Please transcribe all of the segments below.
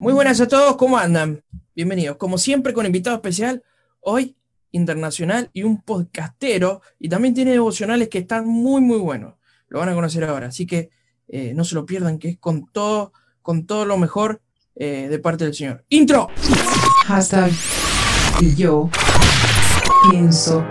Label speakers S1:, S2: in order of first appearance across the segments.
S1: Muy buenas a todos, ¿cómo andan? Bienvenidos. Como siempre, con invitado especial, hoy internacional y un podcastero, y también tiene devocionales que están muy, muy buenos. Lo van a conocer ahora, así que eh, no se lo pierdan, que es con todo, con todo lo mejor eh, de parte del Señor. ¡Intro!
S2: Hashtag y yo pienso.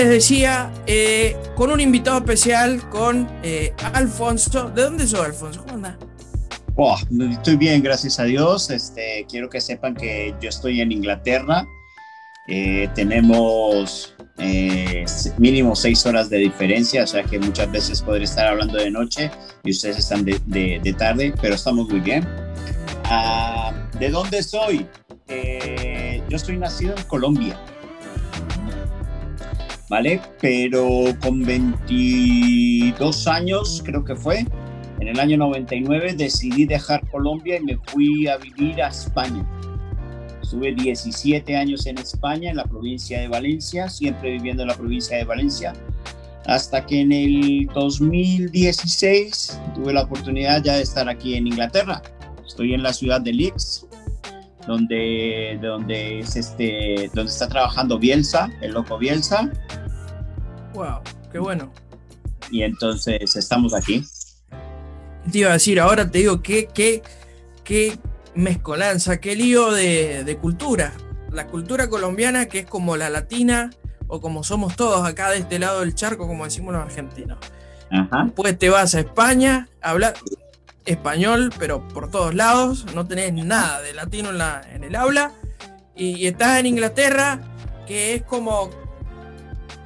S1: Les decía, eh, con un invitado especial, con eh, Alfonso. ¿De dónde sos, Alfonso? ¿Cómo andás?
S3: Oh, estoy bien, gracias a Dios. Este, quiero que sepan que yo estoy en Inglaterra. Eh, tenemos mínimo seis horas de diferencia, o sea que muchas veces podré estar hablando de noche y ustedes están de, de tarde, pero estamos muy bien. Ah, ¿De dónde soy? yo soy nacido en Colombia. ¿Vale? Pero con 22 años, creo que fue, en el año 99 decidí dejar Colombia y me fui a vivir a España. Estuve 17 años en España, en la provincia de Valencia, siempre viviendo en la provincia de Valencia, hasta que en el 2016 tuve la oportunidad ya de estar aquí en Inglaterra. Estoy en la ciudad de Leeds, donde, donde, es este, donde está trabajando Bielsa, el loco Bielsa.
S1: Wow, qué bueno.
S3: Y entonces estamos aquí.
S1: Te iba a decir, ahora te digo, qué, qué, qué mezcolanza, qué lío de, cultura. La cultura colombiana que es como la latina o como somos todos acá de este lado del charco, como decimos los argentinos. Después te vas a España, hablar español, pero por todos lados, no tenés nada de latino en, la, en el aula. Y, estás en Inglaterra, que es como.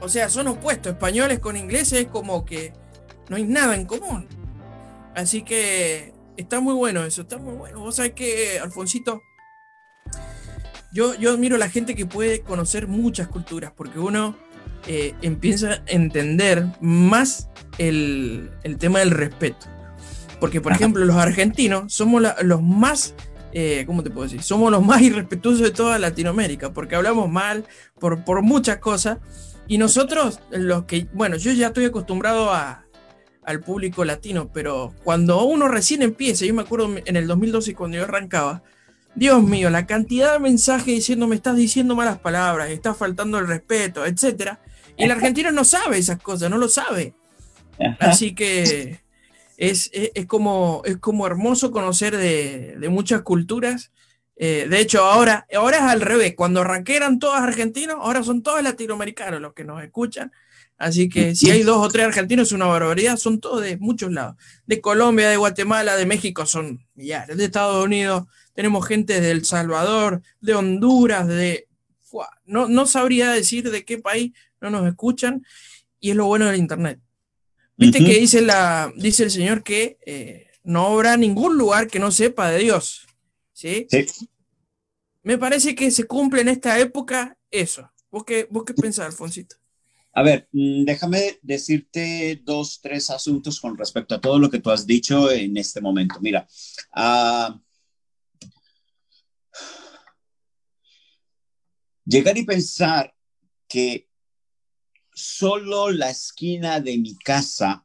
S1: O sea, son opuestos, españoles con ingleses, es como que no hay nada en común. Así que está muy bueno eso, está muy bueno. Vos sabés que, Alfonsito, yo, yo admiro a la gente que puede conocer muchas culturas, porque uno eh, empieza a entender más el, el tema del respeto. Porque, por ejemplo, los argentinos somos los más, eh, ¿cómo te puedo decir? Somos los más irrespetuosos de toda Latinoamérica, porque hablamos mal por, por muchas cosas. Y nosotros, los que, bueno, yo ya estoy acostumbrado a, al público latino, pero cuando uno recién empieza, yo me acuerdo en el 2012 cuando yo arrancaba, Dios mío, la cantidad de mensajes diciendo me estás diciendo malas palabras, estás faltando el respeto, etcétera. Y el argentino no sabe esas cosas, no lo sabe. Así que es, como, es como hermoso conocer de, muchas culturas. Eh, de hecho, ahora, ahora es al revés. Cuando arranqué eran todos argentinos, ahora son todos latinoamericanos los que nos escuchan. Así que si hay dos o tres argentinos es una barbaridad, son todos de muchos lados. De Colombia, de Guatemala, de México son millares. De Estados Unidos tenemos gente de El Salvador, de Honduras, de... No, no sabría decir de qué país no nos escuchan. Y es lo bueno del Internet. Viste que dice, la, dice el Señor que eh, no habrá ningún lugar que no sepa de Dios. ¿Sí? Me parece que se cumple en esta época eso. ¿Vos qué, vos qué pensás, Alfonsito?
S3: A ver, mm, déjame decirte dos, tres asuntos con respecto a todo lo que tú has dicho en este momento. Mira, uh, llegar y pensar que solo la esquina de mi casa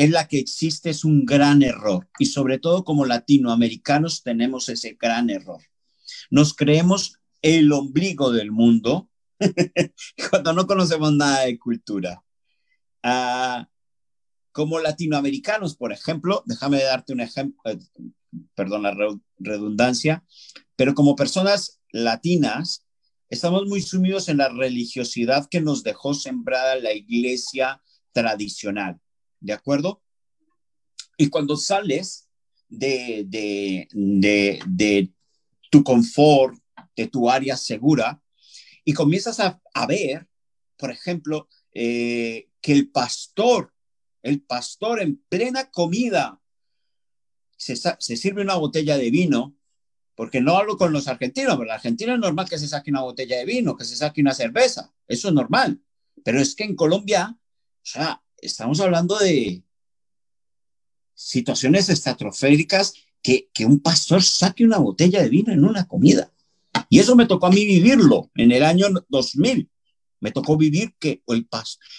S3: es la que existe es un gran error. Y sobre todo como latinoamericanos tenemos ese gran error. Nos creemos el ombligo del mundo cuando no conocemos nada de cultura. Ah, como latinoamericanos, por ejemplo, déjame darte un ejemplo, eh, perdón la redundancia, pero como personas latinas, Estamos muy sumidos en la religiosidad que nos dejó sembrada la iglesia tradicional, ¿de acuerdo? Y cuando sales de, de, tu confort, de tu área segura, y comienzas a, ver, por ejemplo, eh, que el pastor, el pastor en plena comida, se, se, sirve una botella de vino porque no hablo con los argentinos, pero los argentinos es normal que se saque una botella de vino, que se saque una cerveza, eso es normal. Pero es que en Colombia, o sea, estamos hablando de situaciones estratosféricas que, que un pastor saque una botella de vino en una comida. Y eso me tocó a mí vivirlo en el año 2000. Me tocó vivir que el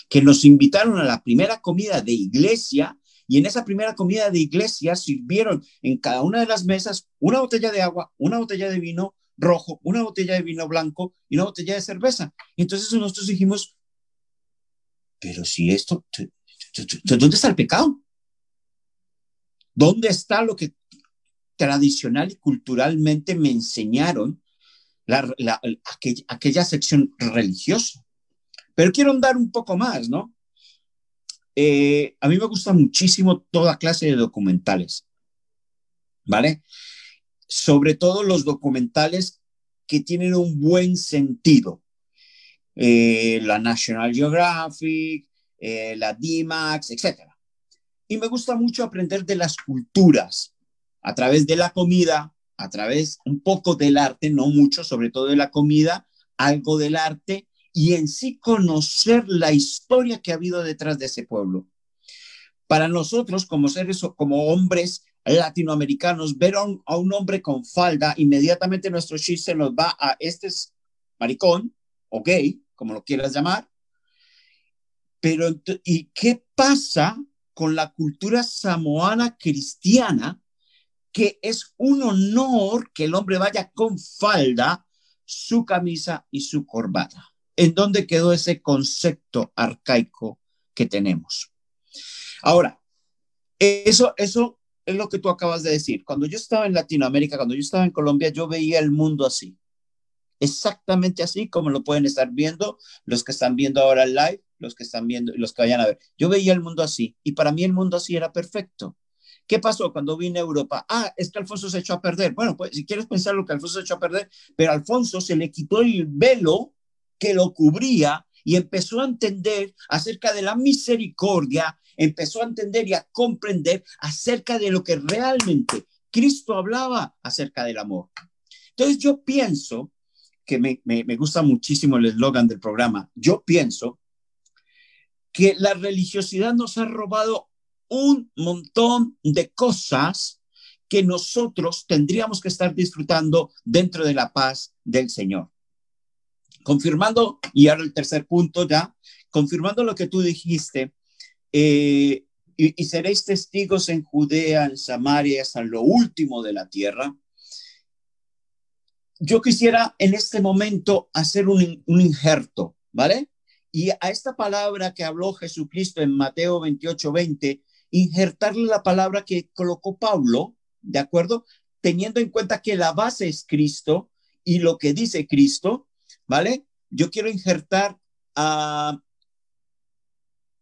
S3: que nos invitaron a la primera comida de iglesia y en esa primera comida de iglesia sirvieron en cada una de las mesas una botella de agua, una botella de vino rojo, una botella de vino blanco y una botella de cerveza. Entonces nosotros dijimos, pero si esto, ¿dónde está el pecado? ¿Dónde está lo que tradicional y culturalmente me enseñaron la, aquella, sección religiosa? Pero quiero andar un poco más, ¿no? Eh, a mí me gusta muchísimo toda clase de documentales, ¿vale? Sobre todo los documentales que tienen un buen sentido. Eh, la National Geographic, eh, la DMAX, etc. Y me gusta mucho aprender de las culturas a través de la comida, a través un poco del arte, no mucho, sobre todo de la comida, algo del arte y en sí conocer la historia que ha habido detrás de ese pueblo. Para nosotros, como seres, como hombres latinoamericanos, ver a un, hombre con falda, inmediatamente nuestro chiste nos va a este es maricón o gay, como lo quieras llamar. Pero, ¿y qué pasa con la cultura samoana cristiana? Que es un honor que el hombre vaya con falda, su camisa y su corbata en dónde quedó ese concepto arcaico que tenemos. Ahora, eso, eso es lo que tú acabas de decir. Cuando yo estaba en Latinoamérica, cuando yo estaba en Colombia, yo veía el mundo así. Exactamente así como lo pueden estar viendo los que están viendo ahora el live, los que están viendo los que vayan a ver. Yo veía el mundo así y para mí el mundo así era perfecto. ¿Qué pasó cuando vine a Europa? Ah, es que Alfonso se echó a perder. Bueno, pues si quieres pensar lo que Alfonso se echó a perder, pero Alfonso se le quitó el velo que lo cubría y empezó a entender acerca de la misericordia, empezó a entender y a comprender acerca de lo que realmente Cristo hablaba acerca del amor. Entonces yo pienso, que me, me gusta muchísimo el eslogan del programa, yo pienso que la religiosidad nos ha robado un montón de cosas que nosotros tendríamos que estar disfrutando dentro de la paz del Señor confirmando, y ahora el tercer punto ya, confirmando lo que tú dijiste, eh, y, seréis testigos en Judea, en Samaria, hasta lo último de la tierra. Yo quisiera en este momento hacer un, injerto, ¿vale? Y a esta palabra que habló Jesucristo en Mateo 28, 20, injertarle la palabra que colocó Pablo, ¿de acuerdo? Teniendo en cuenta que la base es Cristo y lo que dice Cristo, ¿vale? Yo quiero injertar a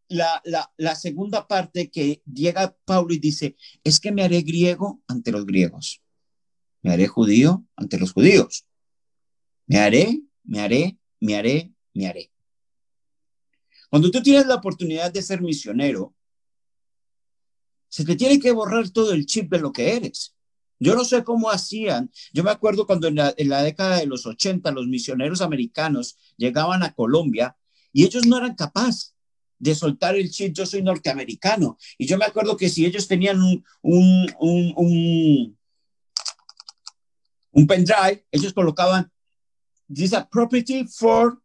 S3: la, la, segunda parte que llega Pablo y dice, es que me haré griego ante los griegos, me haré judío ante los judíos, me haré, me haré, me haré, me haré. Cuando tú tienes la oportunidad de ser misionero, se te tiene que borrar todo el chip de lo que eres. Yo no sé cómo hacían. Yo me acuerdo cuando en la, década de los 80 los misioneros americanos llegaban a Colombia y ellos no eran capaces de soltar el chip, yo soy norteamericano. Y yo me acuerdo que si ellos tenían un, un, pendrive, ellos colocaban, this a property for,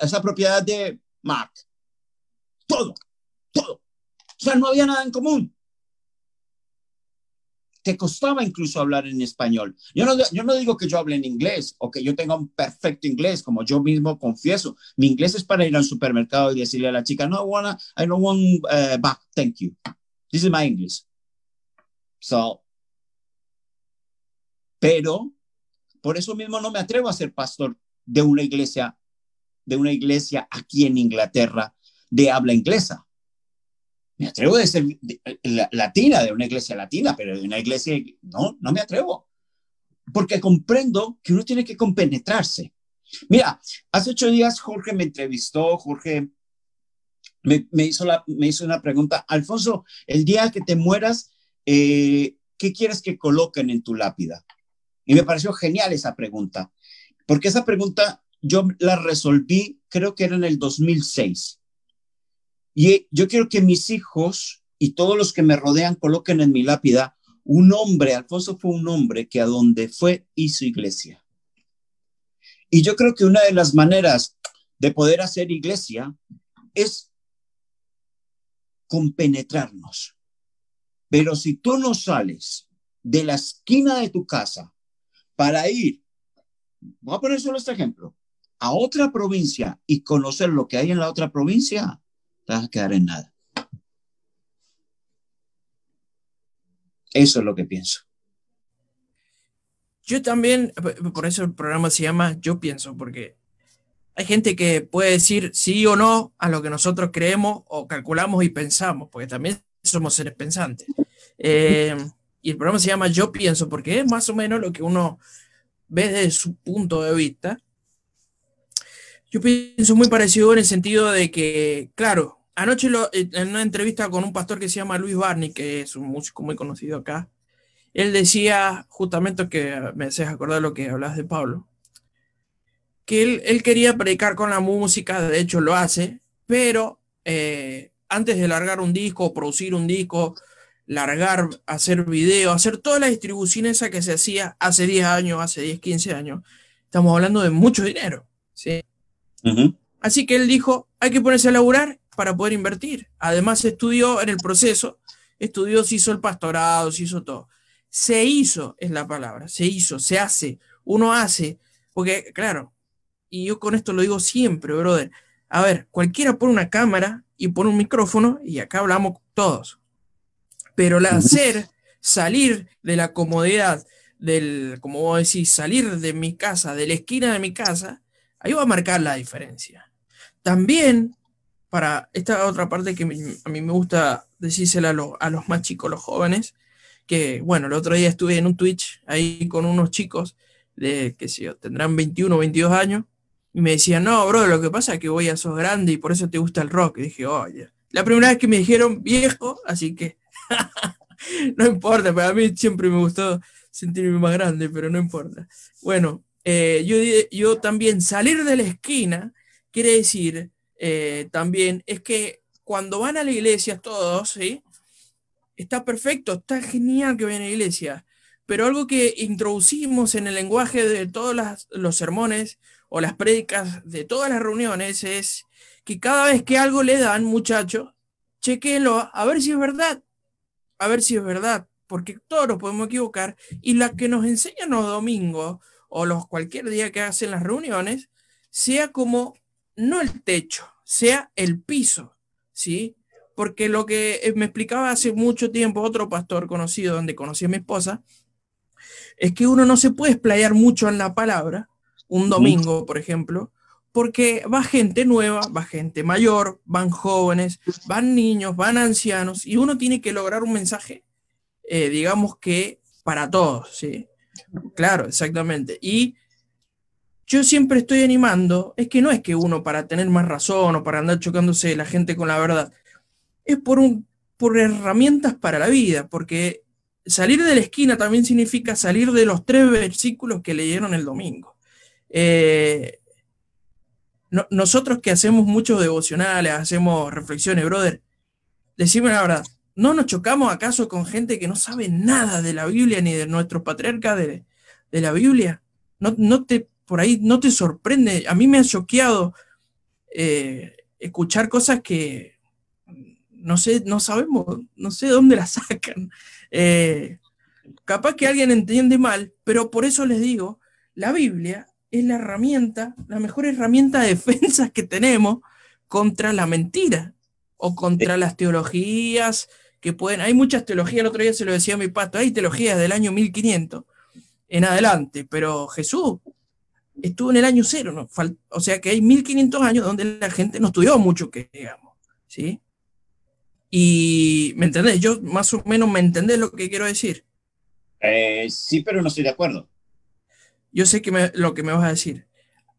S3: esa propiedad de Mark. Todo, todo. O sea, no había nada en común te costaba incluso hablar en español. Yo no, yo no digo que yo hable en inglés o que yo tenga un perfecto inglés, como yo mismo confieso. Mi inglés es para ir al supermercado y decirle a la chica, no, wanna, I don't want uh, back, thank you. This is my English. So, pero por eso mismo no me atrevo a ser pastor de una iglesia, de una iglesia aquí en Inglaterra de habla inglesa me atrevo de ser latina, de una iglesia latina, pero de una iglesia, no, no me atrevo. Porque comprendo que uno tiene que compenetrarse. Mira, hace ocho días Jorge me entrevistó, Jorge me, hizo, la, me hizo una pregunta. Alfonso, el día que te mueras, eh, ¿qué quieres que coloquen en tu lápida? Y me pareció genial esa pregunta, porque esa pregunta yo la resolví, creo que era en el 2006 Y yo quiero que mis hijos y todos los que me rodean coloquen en mi lápida un hombre, Alfonso fue un hombre que a donde fue hizo iglesia. Y yo creo que una de las maneras de poder hacer iglesia es compenetrarnos. Pero si tú no sales de la esquina de tu casa para ir, voy a poner solo este ejemplo, a otra provincia y conocer lo que hay en la otra provincia, te vas a quedar en nada. Eso es lo que pienso.
S1: Yo también, por eso el programa se llama Yo pienso, porque hay gente que puede decir sí o no a lo que nosotros creemos o calculamos y pensamos, porque también somos seres pensantes. Eh, y el programa se llama Yo pienso, porque es más o menos lo que uno ve desde su punto de vista. Yo pienso muy parecido en el sentido de que, claro, anoche en una entrevista con un pastor que se llama Luis Barney, que es un músico muy conocido acá, él decía justamente que me haces acordar lo que hablas de Pablo, que él, quería predicar con la música, de hecho lo hace, pero eh, antes de largar un disco, producir un disco, largar, hacer video, hacer toda la distribución esa que se hacía hace 10 años, hace 10, 15 años, estamos hablando de mucho dinero. ¿sí? Así que él dijo, hay que ponerse a laburar para poder invertir. Además estudió en el proceso, estudió, se hizo el pastorado, se hizo todo. Se hizo, es la palabra, se hizo, se hace, uno hace, porque claro, y yo con esto lo digo siempre, brother, a ver, cualquiera pone una cámara y pone un micrófono y acá hablamos todos. Pero el hacer, salir de la comodidad, del, como vos decís, salir de mi casa, de la esquina de mi casa, ahí va a marcar la diferencia. También, para esta otra parte que a mí me gusta decírsela a, a los más chicos, los jóvenes, que, bueno, el otro día estuve en un Twitch ahí con unos chicos de, qué sé yo, tendrán 21 o 22 años, y me decían, no, bro, lo que pasa es que voy a sos grande y por eso te gusta el rock. Y dije, oye, la primera vez que me dijeron viejo, así que no importa, para mí siempre me gustó sentirme más grande, pero no importa. Bueno, eh, yo, yo también salir de la esquina quiere decir eh, también es que cuando van a la iglesia todos, ¿sí? está perfecto, está genial que vayan a la iglesia, pero algo que introducimos en el lenguaje de todos los sermones o las prédicas de todas las reuniones es que cada vez que algo le dan, muchachos, chequenlo a ver si es verdad, a ver si es verdad, porque todos nos podemos equivocar y la que nos enseñan los domingos o los cualquier día que hacen las reuniones, sea como no el techo, sea el piso, ¿sí? porque lo que eh, me explicaba hace mucho tiempo otro pastor conocido, donde conocí a mi esposa, es que uno no se puede explayar mucho en la palabra, un domingo, por ejemplo, porque va gente nueva, va gente mayor, van jóvenes, van niños, van ancianos, y uno tiene que lograr un mensaje, eh, digamos que para todos, ¿sí? Claro, exactamente. Y yo siempre estoy animando, es que no es que uno para tener más razón o para andar chocándose la gente con la verdad, es por, un, por herramientas para la vida, porque salir de la esquina también significa salir de los tres versículos que leyeron el domingo. Eh, nosotros que hacemos muchos devocionales, hacemos reflexiones, brother, decime la verdad, ¿no nos chocamos acaso con gente que no sabe nada de la Biblia ni de nuestros patriarcas de, la Biblia? ¿No, no, te, por ahí no te sorprende? A mí me ha choqueado eh, escuchar cosas que, no sé, no sabemos, no sé dónde la sacan. Eh, capaz que alguien entiende mal, pero por eso les digo, la Biblia es la herramienta, la mejor herramienta de defensa que tenemos contra la mentira o contra las teologías que pueden. Hay muchas teologías, el otro día se lo decía a mi pato, hay teologías del año 1500 en adelante, pero Jesús estuvo en el año cero, ¿no? o sea que hay 1500 años donde la gente no estudió mucho, que digamos, ¿sí? Y, ¿me entendés? Yo más o menos me entendés lo que quiero decir.
S3: Eh, sí, pero no estoy de acuerdo.
S1: Yo sé que lo que me vas a decir.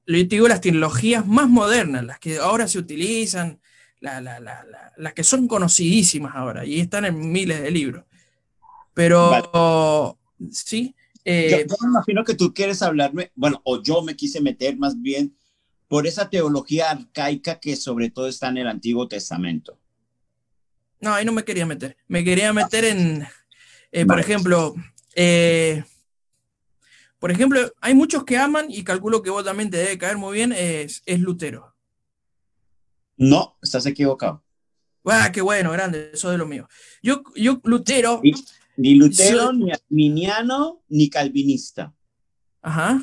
S1: Yo te digo las tecnologías más modernas, las que ahora se utilizan, las que son conocidísimas ahora y están en miles de libros. Pero, sí.
S3: Eh, yo, me imagino que tú quieres hablarme, bueno, o yo me quise meter más bien por esa teología arcaica que sobre todo está en el Antiguo Testamento.
S1: No, ahí no me quería meter. Me quería meter en, eh, por ejemplo, eh, por ejemplo, hay muchos que aman y calculo que vos también te debe caer muy bien, es, es Lutero.
S3: No, estás equivocado.
S1: ¡Ah, qué bueno, grande! Eso de lo mío. Yo, yo Lutero.
S3: Ni, ni Lutero, ni arminiano, ni calvinista.
S1: Ajá.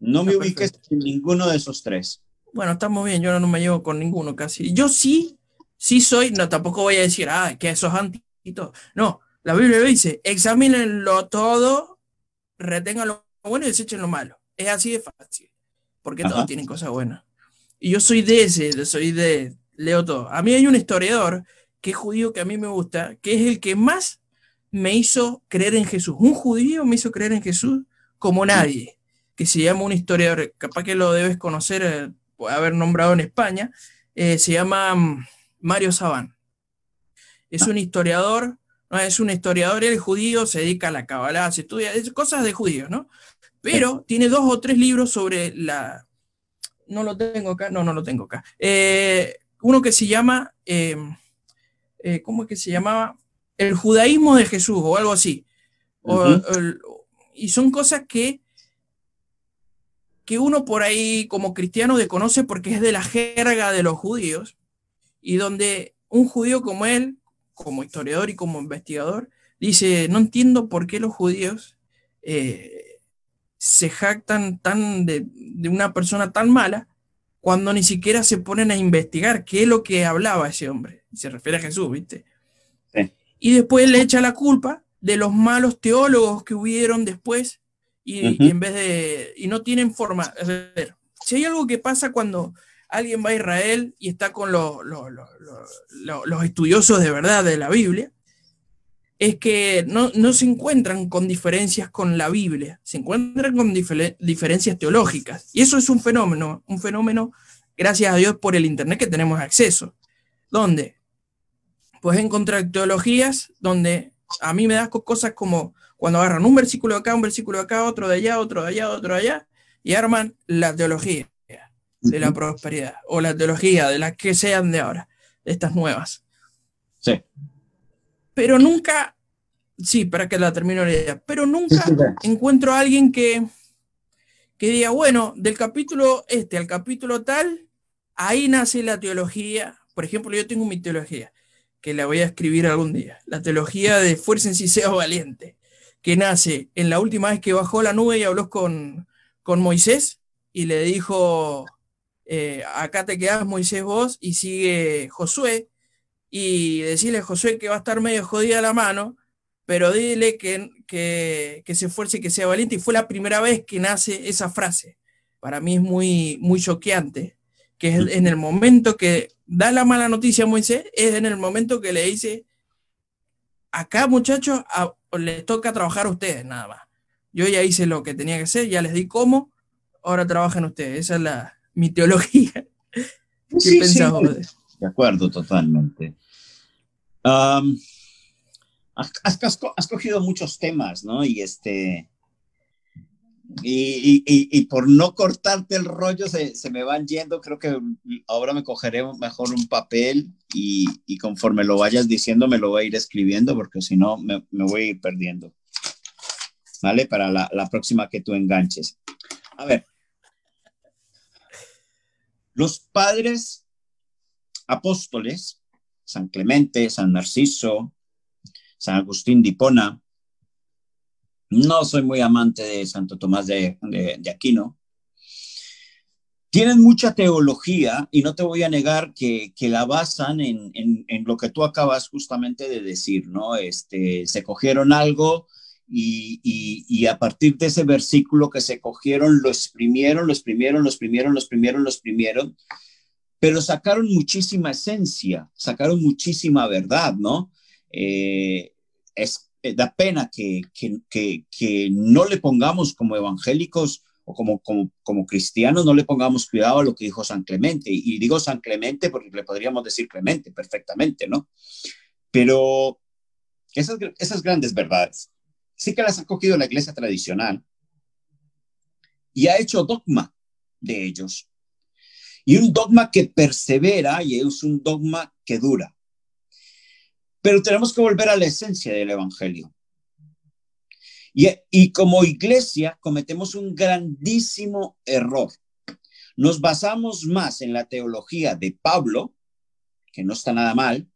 S3: No me
S1: Ah,
S3: ubiques en ninguno de esos tres.
S1: Bueno, estamos bien, yo no me llevo con ninguno casi. Yo sí, sí soy, no, tampoco voy a decir, ah, que eso es anti y todo. No, la Biblia lo dice, examínenlo todo, retengan lo bueno y desechen lo malo. Es así de fácil, porque
S3: Ajá.
S1: todos tienen cosas buenas. Y yo soy de ese, soy de, leo todo. A mí hay un historiador que es judío que a mí me gusta, que es el que más me hizo creer en Jesús. Un judío me hizo creer en Jesús como nadie, que se llama un historiador, capaz que lo debes conocer, eh, puede haber nombrado en España, eh, se llama mm, Mario Sabán. Es un historiador, no, es un historiador, él es judío, se dedica a la Kabbalah, se estudia es cosas de judíos, ¿no? Pero tiene dos o tres libros sobre la... No lo tengo acá, no, no lo tengo acá. Eh, uno que se llama, eh, eh, ¿cómo es que se llamaba? El judaísmo de Jesús o algo así. O- y son cosas que, que uno por ahí como cristiano desconoce porque es de la jerga de los judíos y donde un judío como él, como historiador y como investigador, dice, no entiendo por qué los judíos eh, se jactan tan de, de una persona tan mala cuando ni siquiera se ponen a investigar qué es lo que hablaba ese hombre. Se refiere a Jesús, ¿viste?
S3: Sí.
S1: Y después le echa la culpa de los malos teólogos que hubieron después y, en vez de... y no tienen forma... A ver, si hay algo que pasa cuando alguien va a Israel y está con lo- lo- lo- lo- lo- los estudiosos de verdad de la Biblia, es que no, no se encuentran con diferencias con la Biblia, se encuentran con difere- diferencias teológicas. Y eso es un fenómeno, un fenómeno, gracias a Dios por el Internet que tenemos acceso, donde puedes encontrar teologías donde a mí me da co- cosas como cuando agarran un versículo de acá, un versículo de acá, otro de allá, otro de allá, otro de allá, y arman la teología de la prosperidad o la teología de las que sean de ahora, de estas nuevas.
S3: Sí.
S1: Pero nunca, sí, para que la termine la idea, pero nunca encuentro a alguien que, que diga, bueno, del capítulo este al capítulo tal, ahí nace la teología. Por ejemplo, yo tengo mi teología, que la voy a escribir algún día. La teología de fuerza en sí sea valiente, que nace en la última vez que bajó la nube y habló con, con Moisés y le dijo, eh, acá te quedas Moisés vos y sigue Josué y decirle a Josué que va a estar medio jodida la mano, pero dile que, que, que se esfuerce y que sea valiente. Y fue la primera vez que nace esa frase. Para mí es muy, muy choqueante, que es en el momento que da la mala noticia a Moisés, es en el momento que le dice, acá muchachos, a- les toca trabajar a ustedes nada más. Yo ya hice lo que tenía que hacer, ya les di cómo, ahora trabajan ustedes. Esa es la, mi teología. ¿Qué
S3: Sí, sí,
S1: de-
S3: acuerdo, totalmente. Has, has- has co- has cogido muchos temas, ¿no? Y este. Y- y- y por no cortarte el rollo, se, se me van yendo. Creo que ahora me cogeré mejor un papel y, y conforme lo vayas diciendo, me lo voy a ir escribiendo, porque si no, me, me voy a ir perdiendo. ¿Vale? Para la, la próxima que tú enganches. A ver. Los padres apóstoles, San Clemente, San Narciso, San Agustín de Hipona. No soy muy amante de Santo Tomás de, Aquino. Tienen mucha teología y no te voy a negar que, que la basan en, en- en lo que tú acabas justamente de decir, ¿no? Este, se cogieron algo y, y- y a partir de ese versículo que se cogieron, lo exprimieron, lo exprimieron, lo exprimieron, lo exprimieron, lo exprimieron pero sacaron muchísima esencia, sacaron muchísima verdad, ¿no? Eh, es, eh, da pena que, que, que, no le pongamos como evangélicos o como, como, como cristianos, no le pongamos cuidado a lo que dijo San Clemente. Y digo San Clemente porque le podríamos decir Clemente perfectamente, ¿no? Pero esas, esas grandes verdades sí que las ha cogido la iglesia tradicional y ha hecho dogma de ellos. Y un dogma que persevera y es un dogma que dura. Pero tenemos que volver a la esencia del Evangelio. Y, como iglesia cometemos un grandísimo error. Nos basamos más en la teología de Pablo, que no está nada mal,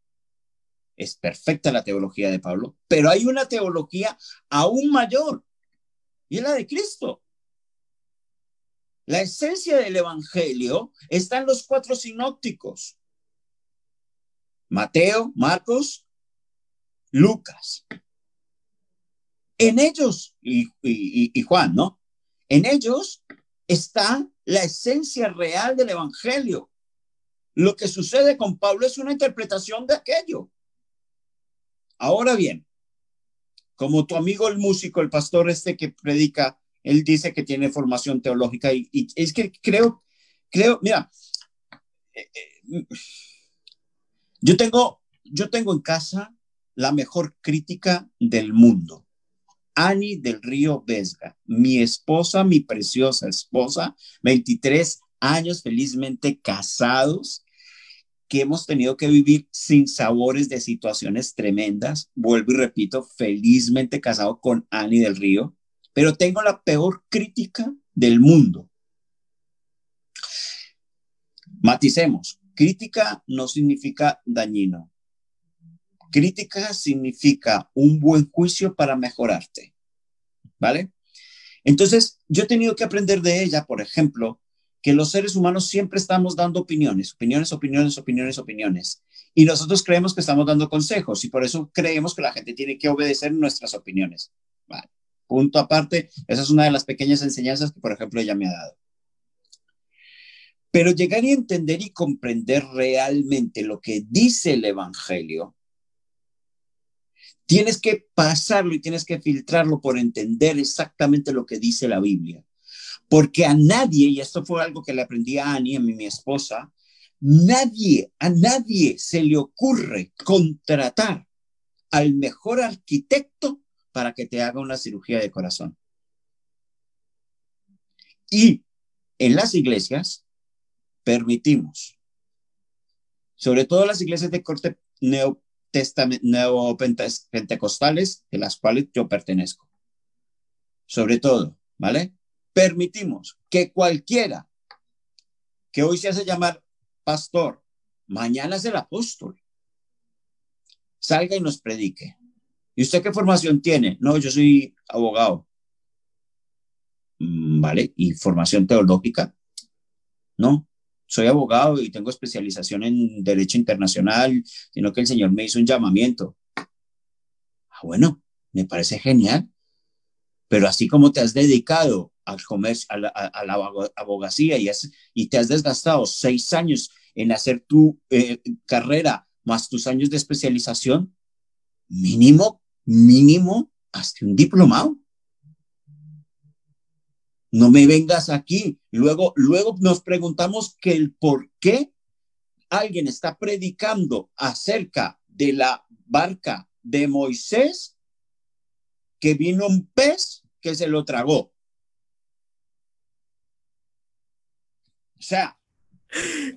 S3: es perfecta la teología de Pablo, pero hay una teología aún mayor, y es la de Cristo. La esencia del Evangelio está en los cuatro sinópticos. Mateo, Marcos, Lucas. En ellos, y, Juan, ¿no? En ellos está la esencia real del Evangelio. Lo que sucede con Pablo es una interpretación de aquello. Ahora bien, como tu amigo el músico, el pastor este que predica él dice que tiene formación teológica y, es que creo, creo, mira, eh, eh, yo tengo, yo tengo en casa la mejor crítica del mundo. Ani del Río Vesga, mi esposa, mi preciosa esposa, 23 años felizmente casados, que hemos tenido que vivir sin sabores de situaciones tremendas. Vuelvo y repito, felizmente casado con Ani del Río pero tengo la peor crítica del mundo. Maticemos, crítica no significa dañino. Crítica significa un buen juicio para mejorarte. ¿Vale? Entonces, yo he tenido que aprender de ella, por ejemplo, que los seres humanos siempre estamos dando opiniones, opiniones, opiniones, opiniones, opiniones. Y nosotros creemos que estamos dando consejos y por eso creemos que la gente tiene que obedecer nuestras opiniones. Vale. Punto aparte, esa es una de las pequeñas enseñanzas que, por ejemplo, ella me ha dado. Pero llegar y entender y comprender realmente lo que dice el Evangelio, tienes que pasarlo y tienes que filtrarlo por entender exactamente lo que dice la Biblia. Porque a nadie, y esto fue algo que le aprendí a Annie, a mi esposa, nadie, a nadie se le ocurre contratar al mejor arquitecto para que te haga una cirugía de corazón. Y en las iglesias permitimos, sobre todo las iglesias de corte neopentecostales, de las cuales yo pertenezco. Sobre todo, ¿vale? Permitimos que cualquiera que hoy se hace llamar pastor, mañana es el apóstol, salga y nos predique. ¿Y usted qué formación tiene? No, yo soy abogado. Mm, ¿Vale? ¿Y formación teológica? No, soy abogado y tengo especialización en derecho internacional, sino que el Señor me hizo un llamamiento. Ah, bueno, me parece genial. Pero así como te has dedicado al comercio, a la, abogacía y, te has desgastado seis años en hacer tu eh, carrera más tus años de especialización, mínimo mínimo hasta un diplomado. No me vengas aquí. Luego, luego nos preguntamos que el por qué alguien está predicando acerca de la barca de Moisés, que vino un pez que se lo tragó. O sea.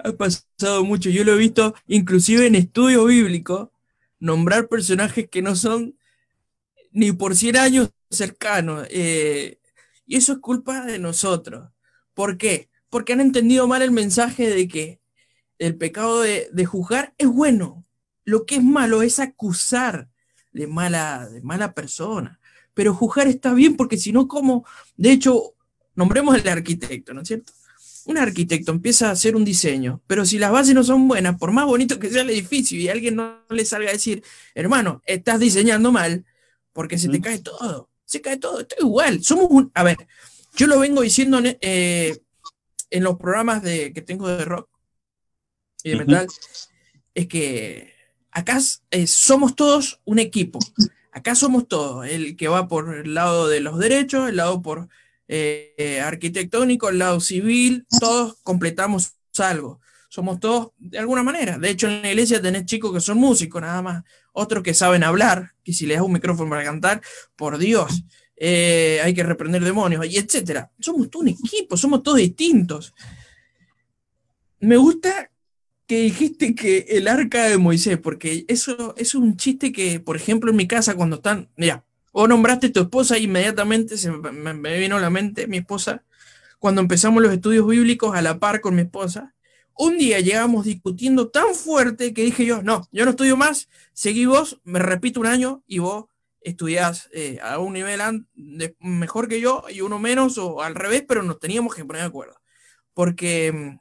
S1: Ha pasado mucho. Yo lo he visto inclusive en estudio bíblico, nombrar personajes que no son ni por 100 años cercanos. Eh, y eso es culpa de nosotros. ¿Por qué? Porque han entendido mal el mensaje de que el pecado de, juzgar es bueno. Lo que es malo es acusar de mala, de mala persona. Pero juzgar está bien porque si no, ¿cómo? De hecho, nombremos al arquitecto, ¿no es cierto? Un arquitecto empieza a hacer un diseño, pero si las bases no son buenas, por más bonito que sea el edificio y alguien no le salga a decir, hermano, estás diseñando mal, porque se te cae todo, se cae todo, esto igual, somos un, a ver, yo lo vengo diciendo eh, en los programas de, que tengo de rock y de metal, es que acá eh, somos todos un equipo, acá somos todos, el que va por el lado de los derechos, el lado por eh, arquitectónico, el lado civil, todos completamos algo. Somos todos de alguna manera. De hecho, en la iglesia tenés chicos que son músicos nada más, otros que saben hablar, que si les das un micrófono para cantar, por Dios, eh, hay que reprender demonios, y etcétera. Somos todo un equipo, somos todos distintos. Me gusta que dijiste que el arca de Moisés, porque eso, es un chiste que, por ejemplo, en mi casa cuando están, ya, o nombraste a tu esposa, inmediatamente se me, me vino a la mente mi esposa, cuando empezamos los estudios bíblicos a la par con mi esposa, un día llegamos discutiendo tan fuerte que dije yo, no, yo no estudio más, seguí vos, me repito un año y vos estudiás eh, a un nivel mejor que yo y uno menos o al revés, pero nos teníamos que poner de acuerdo. Porque mm,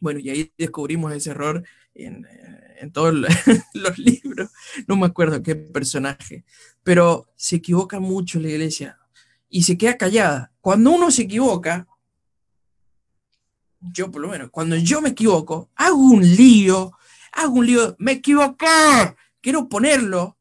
S1: bueno, y ahí descubrimos ese error en, en todos los libros. No me acuerdo qué personaje, pero se equivoca mucho la iglesia y se queda callada. Cuando uno se equivoca, yo por lo menos, cuando yo me equivoco, hago un lío, hago un lío, me equivoqué, quiero ponerlo.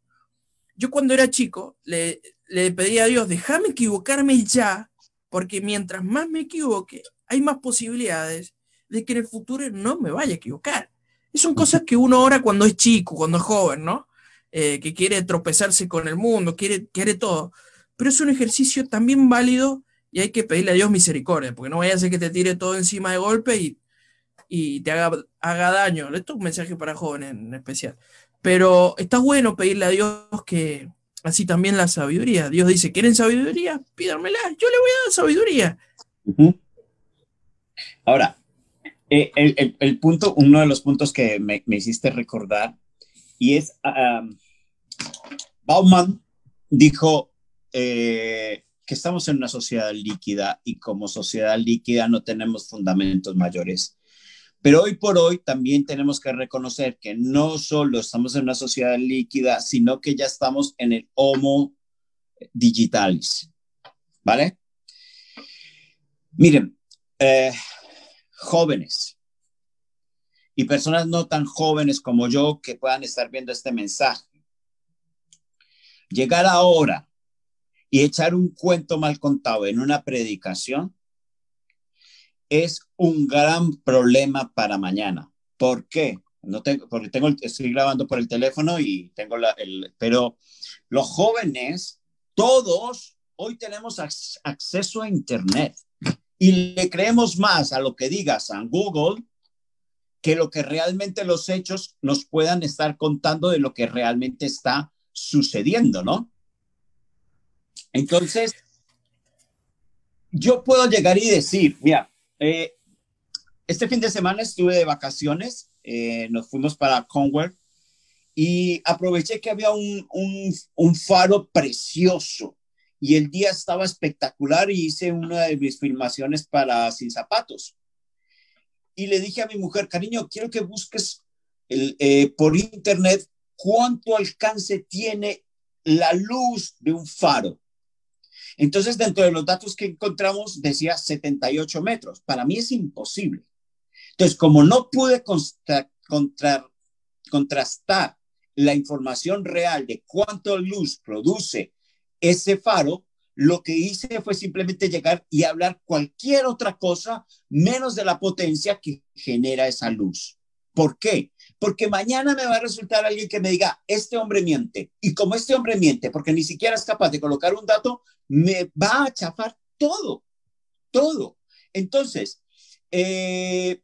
S1: Yo cuando era chico le, le pedí a Dios, déjame equivocarme ya, porque mientras más me equivoque, hay más posibilidades de que en el futuro no me vaya a equivocar. son cosas que uno ahora cuando es chico, cuando es joven, ¿no? Eh, que quiere tropezarse con el mundo, quiere, quiere todo. Pero es un ejercicio también válido y hay que pedirle a Dios misericordia, porque no vaya a ser que te tire todo encima de golpe y, y te haga, haga daño. Esto es un mensaje para jóvenes en especial. Pero está bueno pedirle a Dios que así también la sabiduría. Dios dice, ¿quieren sabiduría? Pídanmela, yo le voy a dar sabiduría.
S3: Ahora, eh, el, punto, uno de los puntos que me, hiciste recordar, y es, Bauman dijo eh, que estamos en una sociedad líquida y como sociedad líquida no tenemos fundamentos mayores. Pero hoy por hoy también tenemos que reconocer que no solo estamos en una sociedad líquida, sino que ya estamos en el homo digitalis. ¿Vale? Miren, eh, jóvenes y personas no tan jóvenes como yo que puedan estar viendo este mensaje. Llegar ahora y echar un cuento mal contado en una predicación es un gran problema para mañana. ¿Por qué? No tengo, porque tengo, estoy grabando por el teléfono y tengo la, el, pero los jóvenes, todos, hoy tenemos acceso a Internet y le creemos más a lo que diga San Google que lo que realmente los hechos nos puedan estar contando de lo que realmente está sucediendo, ¿no? Entonces, yo puedo llegar y decir, mira, eh, este fin de semana estuve de vacaciones, eh, nos fuimos para Conway y aproveché que había un, faro precioso y el día estaba espectacular y hice una de mis filmaciones para Sin Zapatos. Y le dije a mi mujer, cariño, quiero que busques eh, por internet cuánto alcance tiene la luz de un faro. Entonces, dentro de los datos que encontramos, decía 78 metros. Para mí es imposible. Entonces, como no pude contrastar la información real de cuánto luz produce ese faro, lo que hice fue simplemente llegar y hablar cualquier otra cosa menos de la potencia que genera esa luz. ¿Por qué? Porque mañana me va a resultar alguien que me diga, este hombre miente. Y como este hombre miente, porque ni siquiera es capaz de colocar un dato, me va a chafar todo, todo. Entonces, eh,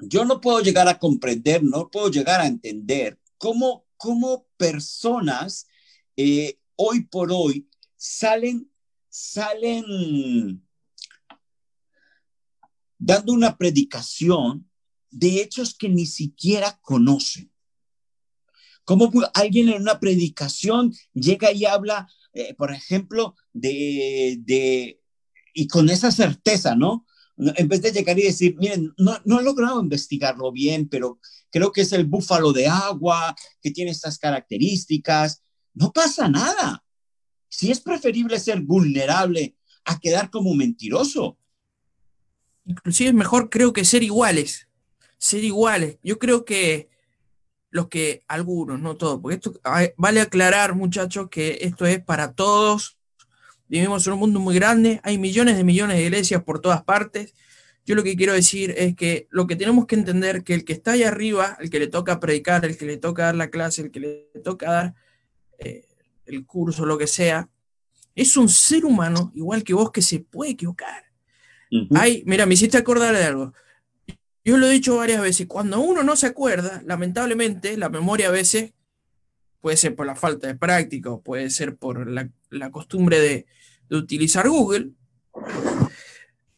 S3: yo no puedo llegar a comprender, no puedo llegar a entender cómo, cómo personas eh, hoy por hoy salen, salen dando una predicación de hechos que ni siquiera conocen. Como alguien en una predicación llega y habla, eh, por ejemplo, de, de, y con esa certeza, ¿no? En vez de llegar y decir, miren, no, no he logrado investigarlo bien, pero creo que es el búfalo de agua, que tiene estas características, no pasa nada. Si es preferible ser vulnerable a quedar como mentiroso.
S1: Inclusive es mejor creo que ser iguales. Ser iguales. Yo creo que los que, algunos, no todos, porque esto vale aclarar muchachos que esto es para todos. Vivimos en un mundo muy grande, hay millones de millones de iglesias por todas partes. Yo lo que quiero decir es que lo que tenemos que entender que el que está ahí arriba, el que le toca predicar, el que le toca dar la clase, el que le toca dar eh, el curso, lo que sea, es un ser humano igual que vos que se puede equivocar. Hay, mira, me hiciste acordar de algo. Yo lo he dicho varias veces, cuando uno no se acuerda, lamentablemente, la memoria a veces puede ser por la falta de práctica o puede ser por la, costumbre de, utilizar Google.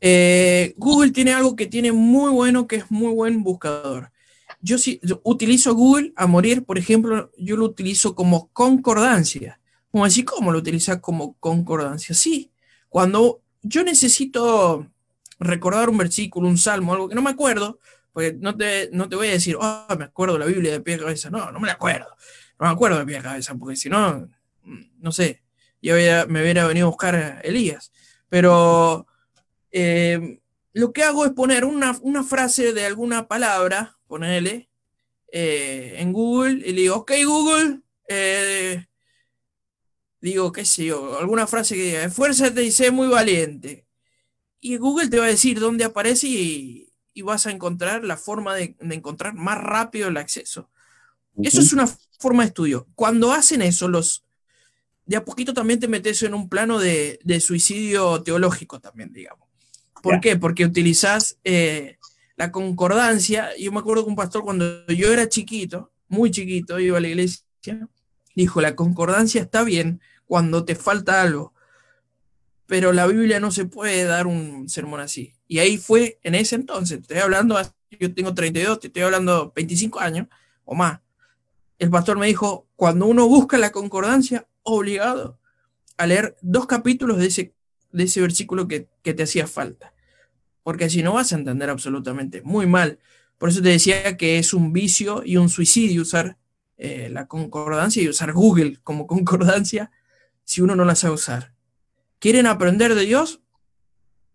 S1: Eh, Google tiene algo que tiene muy bueno, que es muy buen buscador. Yo sí utilizo Google a morir, por ejemplo, yo lo utilizo como concordancia. Así, ¿cómo lo utilizas como concordancia? Sí, cuando yo necesito recordar un versículo, un salmo, algo que no me acuerdo, porque no te, no te voy a decir, oh, me acuerdo la Biblia de pie a cabeza. No, no me la acuerdo. No me acuerdo de pie a cabeza, porque si no, no sé, yo me hubiera venido a buscar a Elías. Pero eh, lo que hago es poner una, frase de alguna palabra, ponerle eh, en Google y le digo, ok Google, eh, digo, qué sé yo, alguna frase que diga, esfuérzate y sé muy valiente. Y Google te va a decir dónde aparece y, vas a encontrar la forma de, encontrar más rápido el acceso. Eso es una forma de estudio. Cuando hacen eso, los de a poquito también te metes en un plano de, suicidio teológico también, digamos. ¿Por qué? Porque utilizas eh, la concordancia. Yo me acuerdo que un pastor cuando yo era chiquito, muy chiquito, iba a la iglesia, dijo, la concordancia está bien cuando te falta algo, pero la Biblia no se puede dar un sermón así. Y ahí fue en ese entonces, estoy hablando, yo tengo 32, te estoy hablando 25 años o más. El pastor me dijo, cuando uno busca la concordancia, obligado a leer dos capítulos de ese, de ese versículo que, te hacía falta. Porque si no vas a entender absolutamente muy mal. Por eso te decía que es un vicio y un suicidio usar eh, la concordancia y usar Google como concordancia si uno no la sabe usar. ¿Quieren aprender de Dios?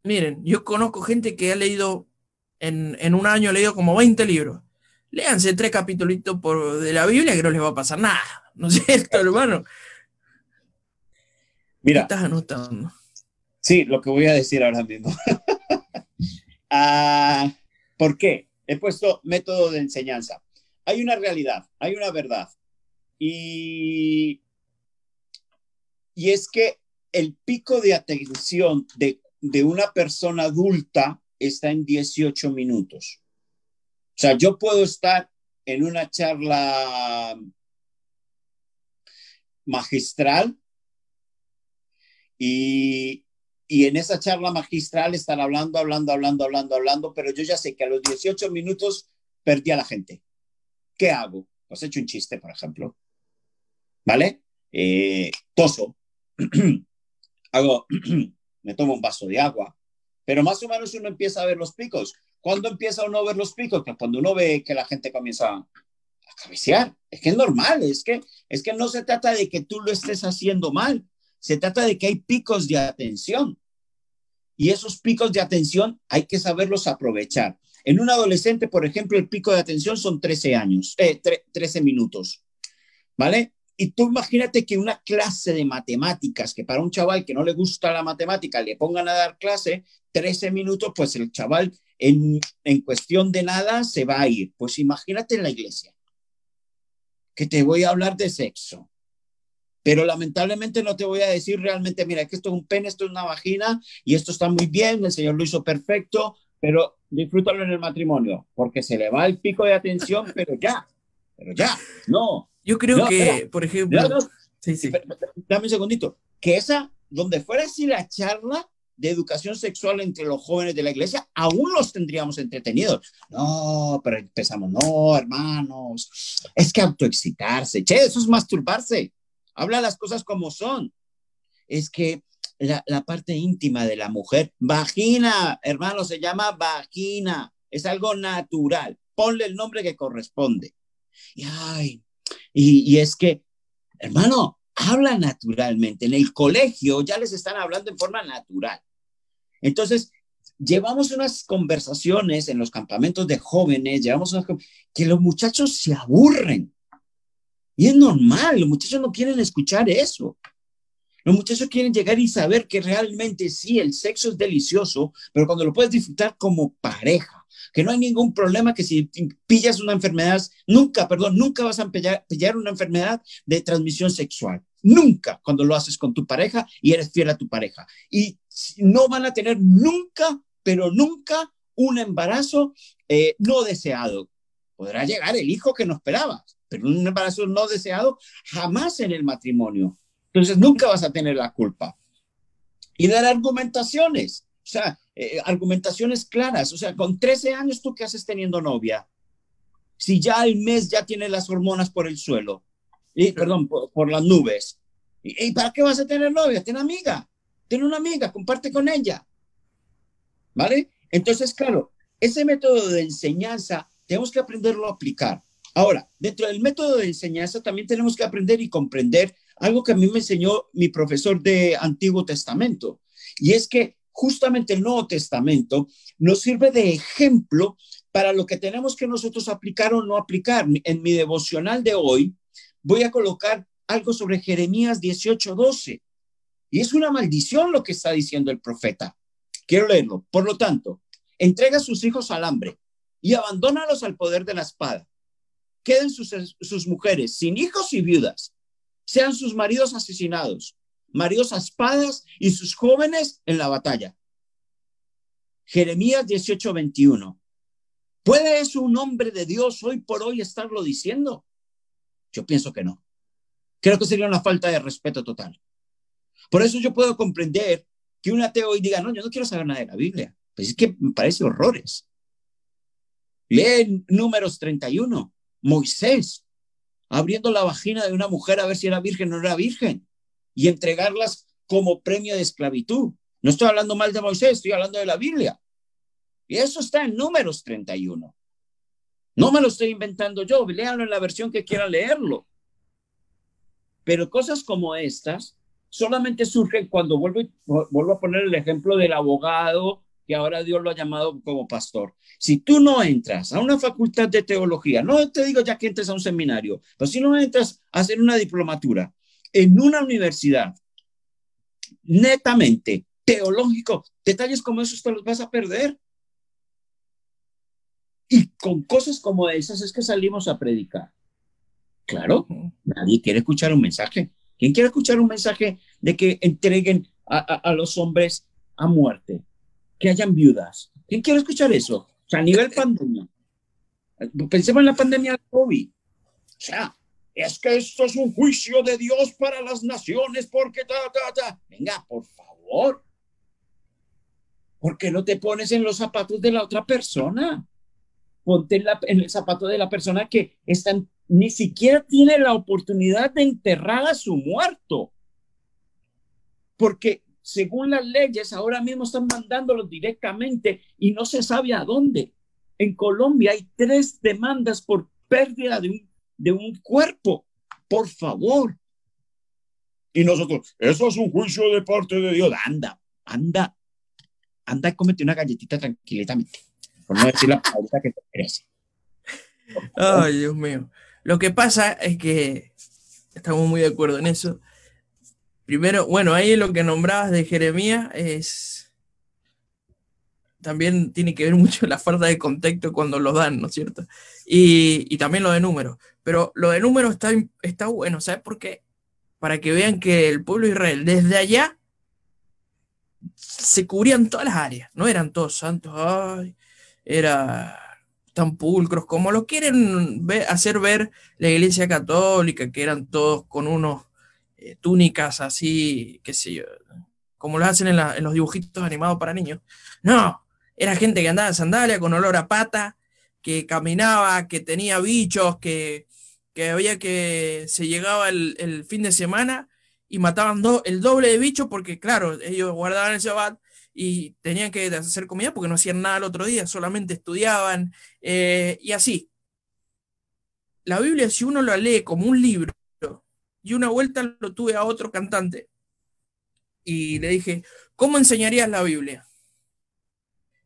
S1: Miren, yo conozco gente que ha leído, en, un año ha leído como 20 libros. Léanse tres capítulos por, de la Biblia que no les va a pasar nada. ¿No es cierto, hermano?
S3: Mira. estás anotando? Sí, lo que voy a decir ahora mismo. Ah, ¿Por qué? He puesto método de enseñanza. Hay una realidad, hay una verdad. Y, y es que el pico de atención de, de una persona adulta está en 18 minutos. O sea, yo puedo estar en una charla magistral y, y en esa charla magistral estar hablando, hablando, hablando, hablando, hablando, pero yo ya sé que a los 18 minutos perdí a la gente. ¿Qué hago? Pues he hecho un chiste, por ejemplo. ¿Vale? Eh, toso. hago, me tomo un vaso de agua, pero más o menos uno empieza a ver los picos. ¿Cuándo empieza uno a ver los picos? Pues cuando uno ve que la gente comienza a cabecear. Es que es normal, es que, es que no se trata de que tú lo estés haciendo mal, se trata de que hay picos de atención. Y esos picos de atención hay que saberlos aprovechar. En un adolescente, por ejemplo, el pico de atención son 13 años, eh, 13 minutos, ¿vale? Y tú imagínate que una clase de matemáticas, que para un chaval que no le gusta la matemática le pongan a dar clase 13 minutos, pues el chaval en, en cuestión de nada se va a ir. Pues imagínate en la iglesia, que te voy a hablar de sexo, pero lamentablemente no te voy a decir realmente, mira, que esto es un pene, esto es una vagina y esto está muy bien, el Señor lo hizo perfecto, pero disfrútalo en el matrimonio, porque se le va el pico de atención, pero ya, pero ya, no,
S1: yo creo que, por ejemplo.
S3: sí, sí. Dame un segundito. Que esa, donde fuera así la charla de educación sexual entre los jóvenes de la iglesia, aún los tendríamos entretenidos. No, pero empezamos, no, hermanos, es que autoexcitarse, che, eso es masturbarse. Habla las cosas como son. Es que la, la parte íntima de la mujer, vagina, hermano, se llama vagina, es algo natural. Ponle el nombre que corresponde. Y ay, y, es que, hermano, habla naturalmente. En el colegio ya les están hablando en forma natural. Entonces, llevamos unas conversaciones en los campamentos de jóvenes, llevamos que los muchachos se aburren. Y es normal, los muchachos no quieren escuchar eso. Los muchachos quieren llegar y saber que realmente sí, el sexo es delicioso, pero cuando lo puedes disfrutar como pareja que no hay ningún problema que si pillas una enfermedad, nunca, perdón, nunca vas a pillar, una enfermedad de transmisión sexual. Nunca cuando lo haces con tu pareja y eres fiel a tu pareja. Y no van a tener nunca, pero nunca un embarazo eh, no deseado. Podrá llegar el hijo que no esperabas, pero un embarazo no deseado jamás en el matrimonio. Entonces nunca vas a tener la culpa. Y dar argumentaciones, o sea, eh, argumentaciones claras. O sea, con 13 años, ¿tú qué haces teniendo novia? Si ya al mes ya tiene las hormonas por el suelo, y, perdón, por, las nubes. ¿Y, para qué vas a tener novia? Tiene amiga, tiene una amiga, comparte con ella. ¿Vale? Entonces, claro, ese método de enseñanza tenemos que aprenderlo a aplicar. Ahora, dentro del método de enseñanza también tenemos que aprender y comprender algo que a mí me enseñó mi profesor de Antiguo Testamento, y es que justamente el Nuevo Testamento nos sirve de ejemplo para lo que tenemos que nosotros aplicar o no aplicar. En mi devocional de hoy voy a colocar algo sobre Jeremías 18:12. Y es una maldición lo que está diciendo el profeta. Quiero leerlo. Por lo tanto, entrega a sus hijos al hambre y abandónalos al poder de la espada. Queden sus, sus mujeres sin hijos y viudas. Sean sus maridos asesinados, maridos a espadas y sus jóvenes en la batalla. Jeremías 18:21. ¿Puede eso un hombre de Dios hoy por hoy estarlo diciendo? Yo pienso que no. Creo que sería una falta de respeto total. Por eso yo puedo comprender que un ateo hoy diga, no, yo no quiero saber nada de la Biblia. Pues es que me parece horrores. Leen números 31, Moisés abriendo la vagina de una mujer a ver si era virgen o no era virgen y entregarlas como premio de esclavitud. No estoy hablando mal de Moisés, estoy hablando de la Biblia. Y eso está en números 31. No me lo estoy inventando yo, léanlo en la versión que quiera leerlo. Pero cosas como estas solamente surgen cuando vuelvo, vuelvo a poner el ejemplo del abogado que ahora Dios lo ha llamado como pastor. Si tú no entras a una facultad de teología, no te digo ya que entres a un seminario, pero si no entras a hacer una diplomatura en una universidad netamente teológico, detalles como esos te los vas a perder. Y con cosas como esas es que salimos a predicar. Claro, nadie quiere escuchar un mensaje. ¿Quién quiere escuchar un mensaje de que entreguen a, los hombres a muerte? Que hayan viudas. ¿Quién quiere escuchar eso? O sea, a nivel pandemia. Pensemos en la pandemia de COVID. O sea, es que esto es un juicio de Dios para las naciones porque ta, ta, ta. Venga, por favor. ¿Por qué no te pones en los zapatos de la otra persona? Ponte en, en el zapato de la persona que están, ni siquiera tiene la oportunidad de enterrar a su muerto. Porque según las leyes, ahora mismo están mandándolos directamente y no se sabe a dónde. En Colombia hay tres demandas por pérdida de un de un cuerpo. Por favor. Y nosotros, eso es un juicio de parte de Dios. Anda, anda, anda y cómete una galletita tranquilamente. Por no decir la palabra que te merece.
S1: Ay, Dios mío. Lo que pasa es que estamos muy de acuerdo en eso. Primero, bueno, ahí lo que nombrabas de Jeremías es. También tiene que ver mucho la falta de contexto cuando lo dan, ¿no es cierto? Y, y también lo de números. Pero lo de números está, está bueno, ¿sabes por qué? Para que vean que el pueblo de Israel, desde allá, se cubrían todas las áreas, no eran todos santos, ay, era tan pulcros, como lo quieren hacer ver la iglesia católica, que eran todos con unos eh, túnicas así, qué sé yo, como lo hacen en, en, los dibujitos animados para niños. No, era gente que andaba en sandalia con olor a pata, que caminaba, que tenía bichos, que, que había que se llegaba el, fin de semana y mataban el doble de bichos porque, claro, ellos guardaban el Shabbat y tenían que hacer comida porque no hacían nada el otro día, solamente estudiaban eh, y así. La Biblia, si uno la lee como un libro, y una vuelta lo tuve a otro cantante y le dije, ¿cómo enseñarías la Biblia?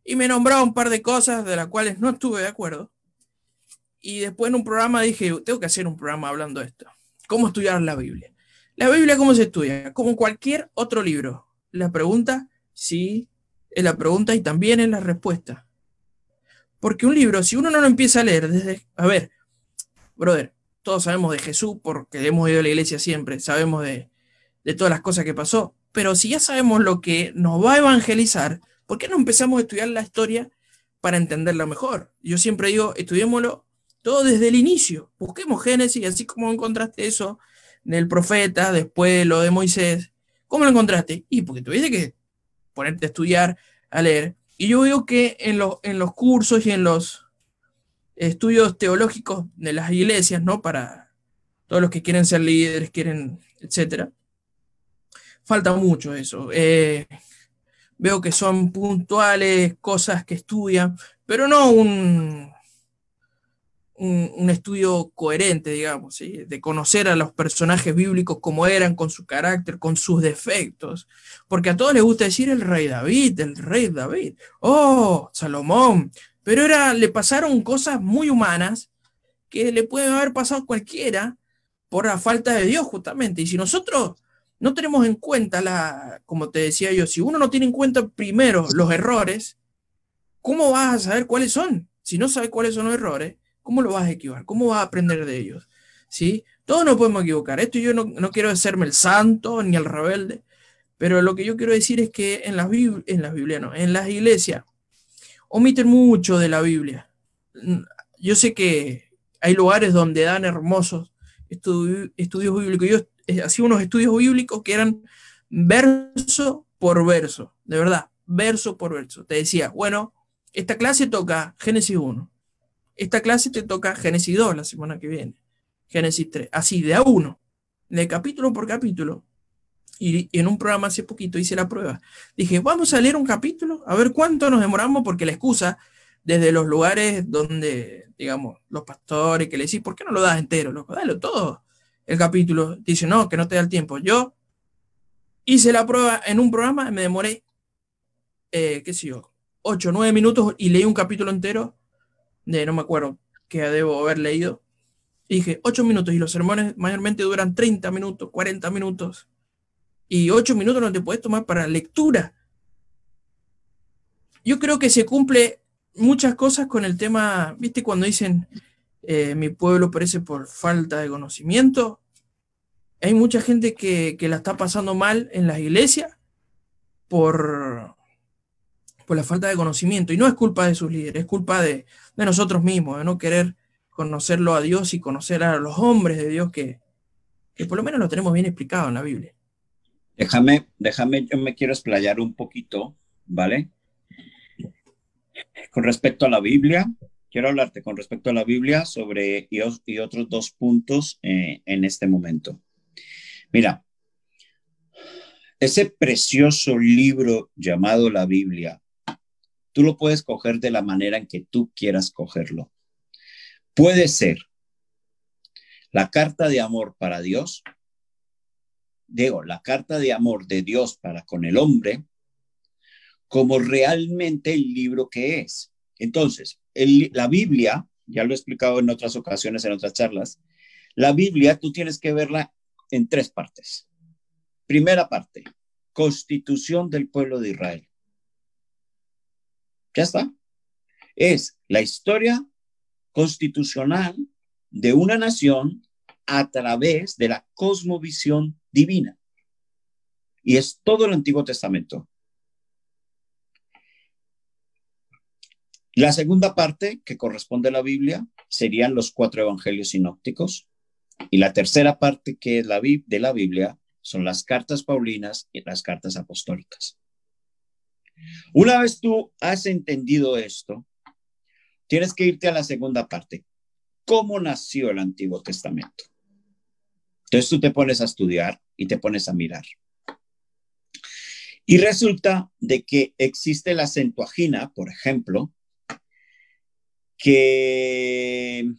S1: Y me nombraba un par de cosas de las cuales no estuve de acuerdo. Y después en un programa dije, tengo que hacer un programa hablando de esto. ¿Cómo estudiar la Biblia? La Biblia, ¿cómo se estudia? Como cualquier otro libro. La pregunta, sí, es la pregunta y también es la respuesta. Porque un libro, si uno no lo empieza a leer desde... A ver, brother, todos sabemos de Jesús porque hemos ido a la iglesia siempre, sabemos de, de todas las cosas que pasó. Pero si ya sabemos lo que nos va a evangelizar, ¿por qué no empezamos a estudiar la historia para entenderlo mejor. Yo siempre digo, estudiémoslo todo desde el inicio. Busquemos Génesis, así como encontraste eso del profeta, después lo de Moisés. ¿Cómo lo encontraste? Y porque tuviste que ponerte a estudiar, a leer. Y yo veo que en los, en los cursos y en los estudios teológicos de las iglesias, ¿no? Para todos los que quieren ser líderes, quieren, etcétera. Falta mucho eso. Eh, veo que son puntuales, cosas que estudian, pero no un, un, estudio coherente, digamos, de conocer a los personajes bíblicos como eran, con su carácter, con sus defectos. Porque a todos les gusta decir el rey David, el rey David, oh, Salomón, pero era, le pasaron cosas muy humanas que le puede haber pasado cualquiera por la falta de Dios, justamente. Y si nosotros no tenemos en cuenta la, como te decía yo, si uno no tiene en cuenta primero los errores, ¿cómo vas a saber cuáles son? Si no sabes cuáles son los errores, ¿cómo lo vas a equivocar? ¿Cómo vas a aprender de ellos? ¿Sí? Todos nos podemos equivocar. Esto yo no, quiero hacerme el santo ni el rebelde, pero lo que yo quiero decir es que en las, en las Biblias, no, en las iglesias, omiten mucho de la Biblia. Yo sé que hay lugares donde dan hermosos estudios bíblicos. Yo eh, hacía unos estudios bíblicos que eran verso por verso, de verdad, verso por verso. Te decía, bueno, esta clase toca Génesis 1, esta clase te toca Génesis 2 la semana que viene, Génesis 3, así de a uno, de capítulo por capítulo. Y, en un programa hace poquito hice la prueba. Dije, vamos a leer un capítulo, a ver cuánto nos demoramos, porque la excusa desde los lugares donde, digamos, los pastores que le decís, ¿por qué no lo das entero? Loco? Dale todo el capítulo. Dice, no, que no te da el tiempo. Yo hice la prueba en un programa, me demoré, eh, qué sé yo, 8 o 9 minutos y leí un capítulo entero de, no me acuerdo, que debo haber leído. Y dije, 8 minutos y los sermones mayormente duran 30 minutos, 40 minutos. Y 8 minutos no te puedes tomar para lectura. Yo creo que se cumple muchas cosas con el tema, viste, cuando dicen eh, mi pueblo parece por falta de conocimiento. Hay mucha gente que, la está pasando mal en las iglesias por, por la falta de conocimiento. Y no es culpa de sus líderes, es culpa de, nosotros mismos, de no querer conocerlo a Dios y conocer a los hombres de Dios que, que por lo menos lo tenemos bien explicado en la Biblia.
S3: Déjame, déjame, yo me quiero explayar un poquito, ¿vale? Con respecto a la Biblia, quiero hablarte con respecto a la Biblia sobre y, otros dos puntos eh, en este momento. Mira, ese precioso libro llamado la Biblia, tú lo puedes coger de la manera en que tú quieras cogerlo. Puede ser la carta de amor para Dios, digo, la carta de amor de Dios para con el hombre, como realmente el libro que es. Entonces, la Biblia, ya lo he explicado en otras ocasiones, en otras charlas, la Biblia tú tienes que verla en tres partes. Primera parte, constitución del pueblo de Israel. Ya está. Es la historia constitucional de una nación a través de la cosmovisión divina. Y es todo el Antiguo Testamento. La segunda parte, que corresponde a la Biblia, serían los cuatro evangelios sinópticos. Y la tercera parte, que es la de la Biblia, son las cartas paulinas y las cartas apostólicas. Una vez tú has entendido esto, tienes que irte a la segunda parte. ¿Cómo nació el Antiguo Testamento? Entonces tú te pones a estudiar y te pones a mirar. Y resulta de que existe la Centuagina, por ejemplo, que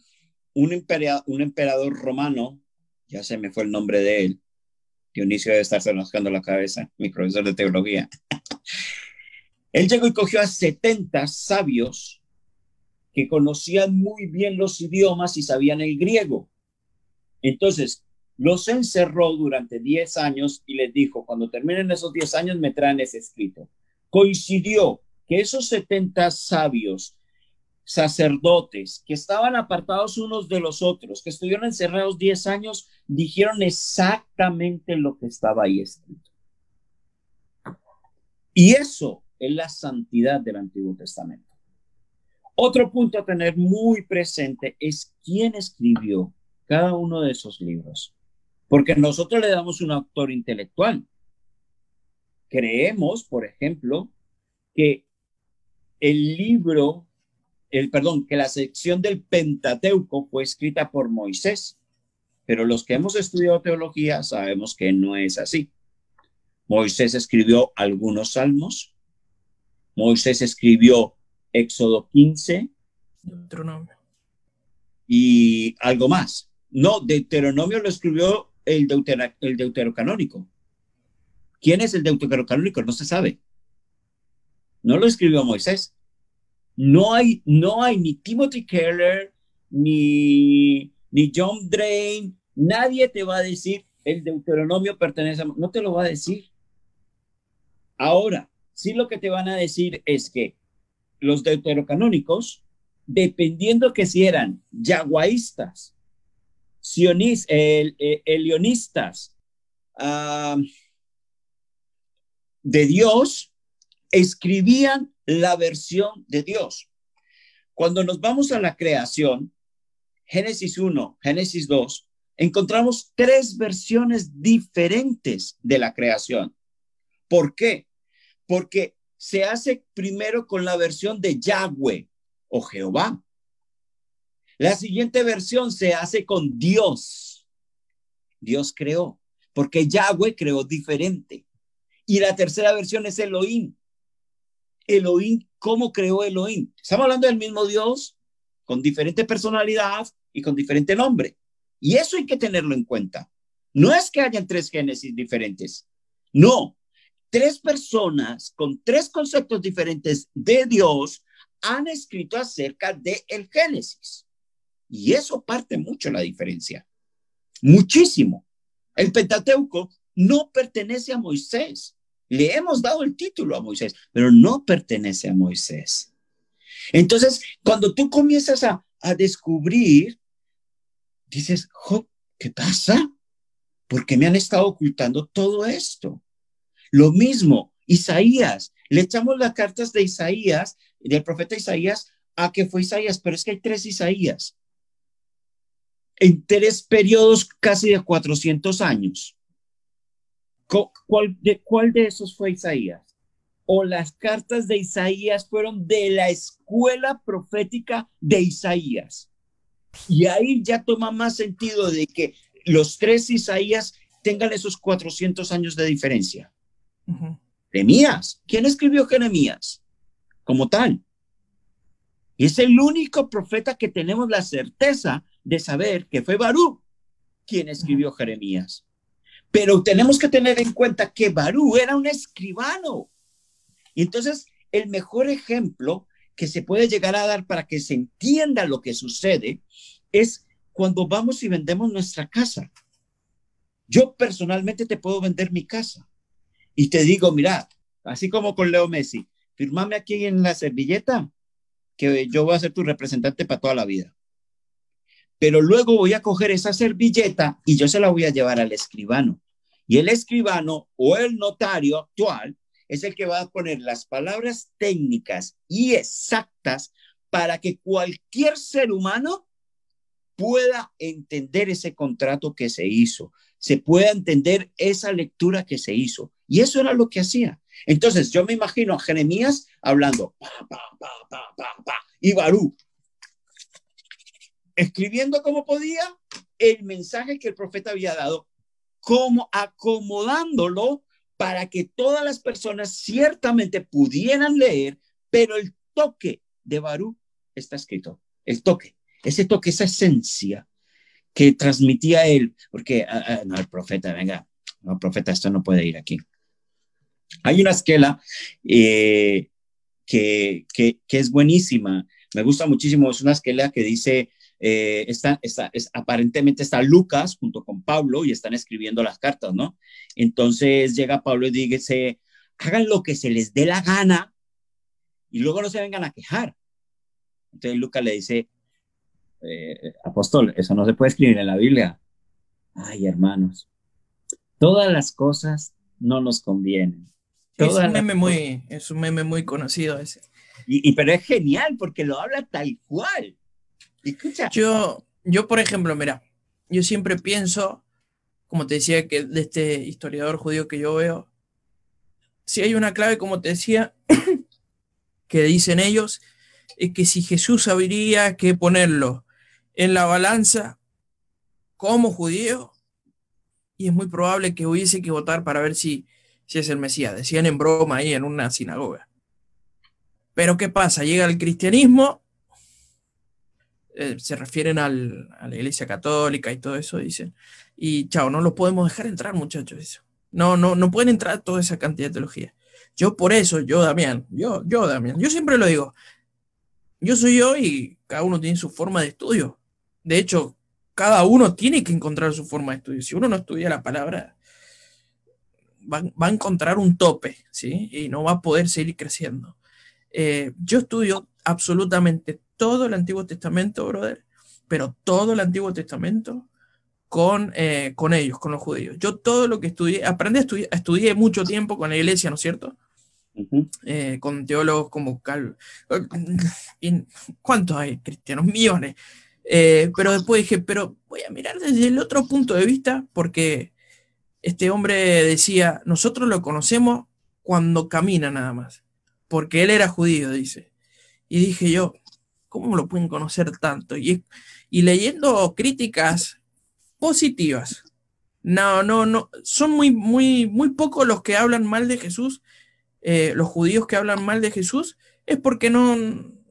S3: un, emperador romano, ya se me fue el nombre de él, Dionisio debe estarse rascando la cabeza, mi profesor de teología. Él llegó y cogió a 70 sabios que conocían muy bien los idiomas y sabían el griego. Entonces, los encerró durante 10 años y les dijo, cuando terminen esos 10 años me traen ese escrito. Coincidió que esos 70 sabios sacerdotes que estaban apartados unos de los otros, que estuvieron encerrados 10 años, dijeron exactamente lo que estaba ahí escrito. Y eso es la santidad del Antiguo Testamento. Otro punto a tener muy presente es quién escribió cada uno de esos libros, porque nosotros le damos un autor intelectual. Creemos, por ejemplo, que el libro, el perdón, que la sección del Pentateuco fue escrita por Moisés, pero los que hemos estudiado teología sabemos que no es así. Moisés escribió algunos salmos, Moisés escribió Éxodo 15. Deuteronomio. Y algo más. No, Deuteronomio lo escribió el, el deuterocanónico. ¿Quién es el deuterocanónico? No se sabe. No lo escribió Moisés. No hay, no hay ni Timothy Keller, ni, ni John Drain, nadie te va a decir el Deuteronomio pertenece a... No te lo va a decir. Ahora, sí lo que te van a decir es que los deuterocanónicos, dependiendo que si eran yaguaístas, sionis, el, elionistas de Dios, escribían la versión de Dios. Cuando nos vamos a la creación, Génesis 1, Génesis 2, encontramos tres versiones diferentes de la creación. ¿Por qué? Porque se hace primero con la versión de Yahweh o Jehová. La siguiente versión se hace con Dios. Dios creó, porque Yahweh creó diferente. Y la tercera versión es Elohim. Elohim, ¿cómo creó Elohim? Estamos hablando del mismo Dios, con diferente personalidad y con diferente nombre. Y eso hay que tenerlo en cuenta. No es que hayan tres Génesis diferentes. No, tres personas con tres conceptos diferentes de Dios han escrito acerca de el Génesis. Y eso parte mucho la diferencia. Muchísimo. El Pentateuco no pertenece a Moisés. Le hemos dado el título a Moisés, pero no pertenece a Moisés. Entonces, cuando tú comienzas a, a descubrir, dices, ¿qué pasa? ¿Por qué me han estado ocultando todo esto? Lo mismo, Isaías. Le echamos las cartas de Isaías, del profeta Isaías, a que fue Isaías, pero es que hay tres Isaías. En tres periodos casi de 400 años. ¿Cuál de, ¿Cuál de esos fue Isaías? O las cartas de Isaías fueron de la escuela profética de Isaías. Y ahí ya toma más sentido de que los tres Isaías tengan esos 400 años de diferencia. Jeremías. ¿Quién escribió Jeremías? Como tal. Y es el único profeta que tenemos la certeza de saber que fue Barú quien escribió Jeremías. Pero tenemos que tener en cuenta que Barú era un escribano. Y entonces, el mejor ejemplo que se puede llegar a dar para que se entienda lo que sucede es cuando vamos y vendemos nuestra casa. Yo personalmente te puedo vender mi casa y te digo, mira, así como con Leo Messi, firmame aquí en la servilleta que yo voy a ser tu representante para toda la vida. Pero luego voy a coger esa servilleta y yo se la voy a llevar al escribano. Y el escribano o el notario actual es el que va a poner las palabras técnicas y exactas para que cualquier ser humano pueda entender ese contrato que se hizo, se pueda entender esa lectura que se hizo. Y eso era lo que hacía. Entonces yo me imagino a Jeremías hablando, y Barú, escribiendo como podía el mensaje que el profeta había dado, como acomodándolo para que todas las personas ciertamente pudieran leer, pero el toque de Barú está escrito, el toque, ese toque, esa esencia que transmitía él, porque ah, ah, no, el profeta, venga, no, profeta, esto no puede ir aquí. Hay una esquela eh, que, es buenísima, me gusta muchísimo, es una esquela que dice, eh, está, es, aparentemente está Lucas junto con Pablo y están escribiendo las cartas, ¿no? Entonces llega Pablo y dice, hagan lo que se les dé la gana y luego no se vengan a quejar. Entonces Lucas le dice, eh, apóstol, eso no se puede escribir en la Biblia. Ay, hermanos, todas las cosas no nos convienen
S1: es un, meme muy, es un meme muy conocido ese.
S3: Y, pero es genial porque lo habla tal cual. Escucha.
S1: Yo, yo, por ejemplo, mira, yo siempre pienso, como te decía, que de este historiador judío que yo veo, si hay una clave, como te decía, que dicen ellos, es que si Jesús habría que ponerlo en la balanza como judío, y es muy probable que hubiese que votar para ver si, si es el Mesías. Decían en broma ahí en una sinagoga. Pero ¿qué pasa? Llega el cristianismo, eh, se refieren a la iglesia católica y todo eso, dicen, y chao, no lo podemos dejar entrar, muchachos, eso. No, no, no pueden entrar toda esa cantidad de teología. Yo por eso, yo Damián, yo, yo Damián, yo siempre lo digo, yo soy yo y cada uno tiene su forma de estudio. De hecho, cada uno tiene que encontrar su forma de estudio. Si uno no estudia la palabra, va, a encontrar un tope, ¿sí? Y no va a poder seguir creciendo. Eh, yo estudio absolutamente todo el Antiguo Testamento, brother, pero todo el Antiguo Testamento con, eh, con ellos, con los judíos. Yo todo lo que estudié, aprendí a estudiar, estudié mucho tiempo con la iglesia, ¿no es cierto? Eh, con teólogos como Cal... ¿Cuántos hay cristianos? Millones. Eh, pero después dije, pero voy a mirar desde el otro punto de vista, porque este hombre decía, nosotros lo conocemos cuando camina nada más, porque él era judío, dice. Y dije yo, ¿cómo lo pueden conocer tanto? Y, leyendo críticas positivas. No, no, no, son muy, muy, muy pocos los que hablan mal de Jesús eh, los judíos que hablan mal de Jesús es porque no,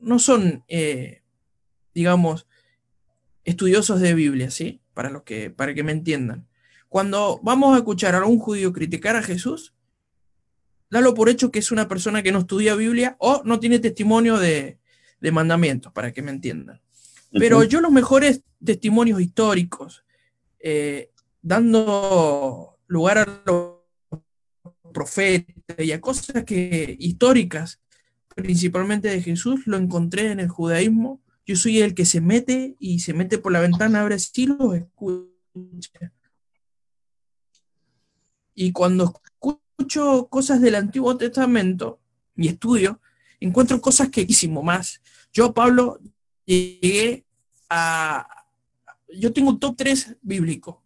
S1: no son, eh, digamos, estudiosos de Biblia, ¿sí? Para, los que, para que me entiendan. Cuando vamos a escuchar a un judío criticar a Jesús, dalo por hecho que es una persona que no estudia Biblia o no tiene testimonio de, mandamientos, para que me entiendan. Pero yo los mejores testimonios históricos, eh, dando lugar a los profetas y a cosas que históricas, principalmente de Jesús, lo encontré en el judaísmo. Yo soy el que se mete y se mete por la ventana, abre así, los escucha. Y cuando escucho cosas del Antiguo Testamento y estudio, encuentro cosas que hicimos más. Yo, Pablo, llegué a... Yo tengo un top 3 bíblico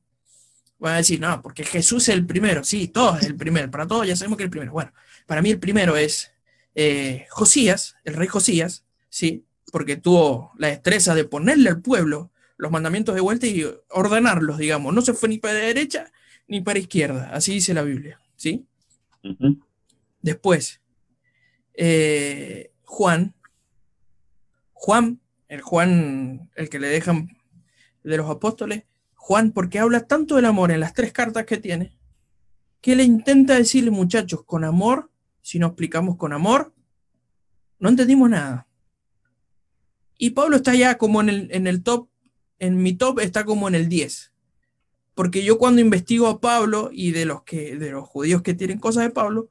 S1: Van a decir, no, porque Jesús es el primero. Sí, todos es el primero. Para todos ya sabemos que es el primero. Bueno, para mí el primero es eh, Josías, el rey Josías, ¿sí? Porque tuvo la destreza de ponerle al pueblo los mandamientos de vuelta y ordenarlos, digamos. No se fue ni para derecha ni para izquierda. Así dice la Biblia, ¿sí? Después, eh, Juan, Juan, el Juan, el que le dejan de los apóstoles, Juan, porque habla tanto del amor en las tres cartas que tiene, que le intenta decirle, muchachos, con amor, si no explicamos con amor, no entendimos nada. Y Pablo está ya como en el, en el top, en mi top está como en el 10. Porque yo cuando investigo a Pablo y de los, que, de los judíos que tienen cosas de Pablo,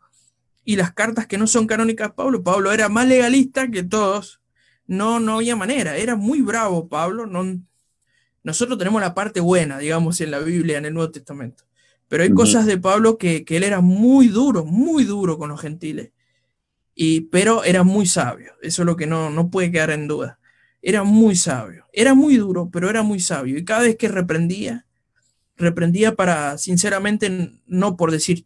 S1: y las cartas que no son canónicas de Pablo, Pablo era más legalista que todos. No, no había manera, era muy bravo Pablo, no, nosotros tenemos la parte buena, digamos, en la Biblia, en el Nuevo Testamento. Pero hay cosas de Pablo que, él era muy duro, muy duro con los gentiles. Y, pero era muy sabio. Eso es lo que no, no puede quedar en duda. Era muy sabio. Era muy duro, pero era muy sabio. Y cada vez que reprendía, reprendía para, sinceramente, no por decir,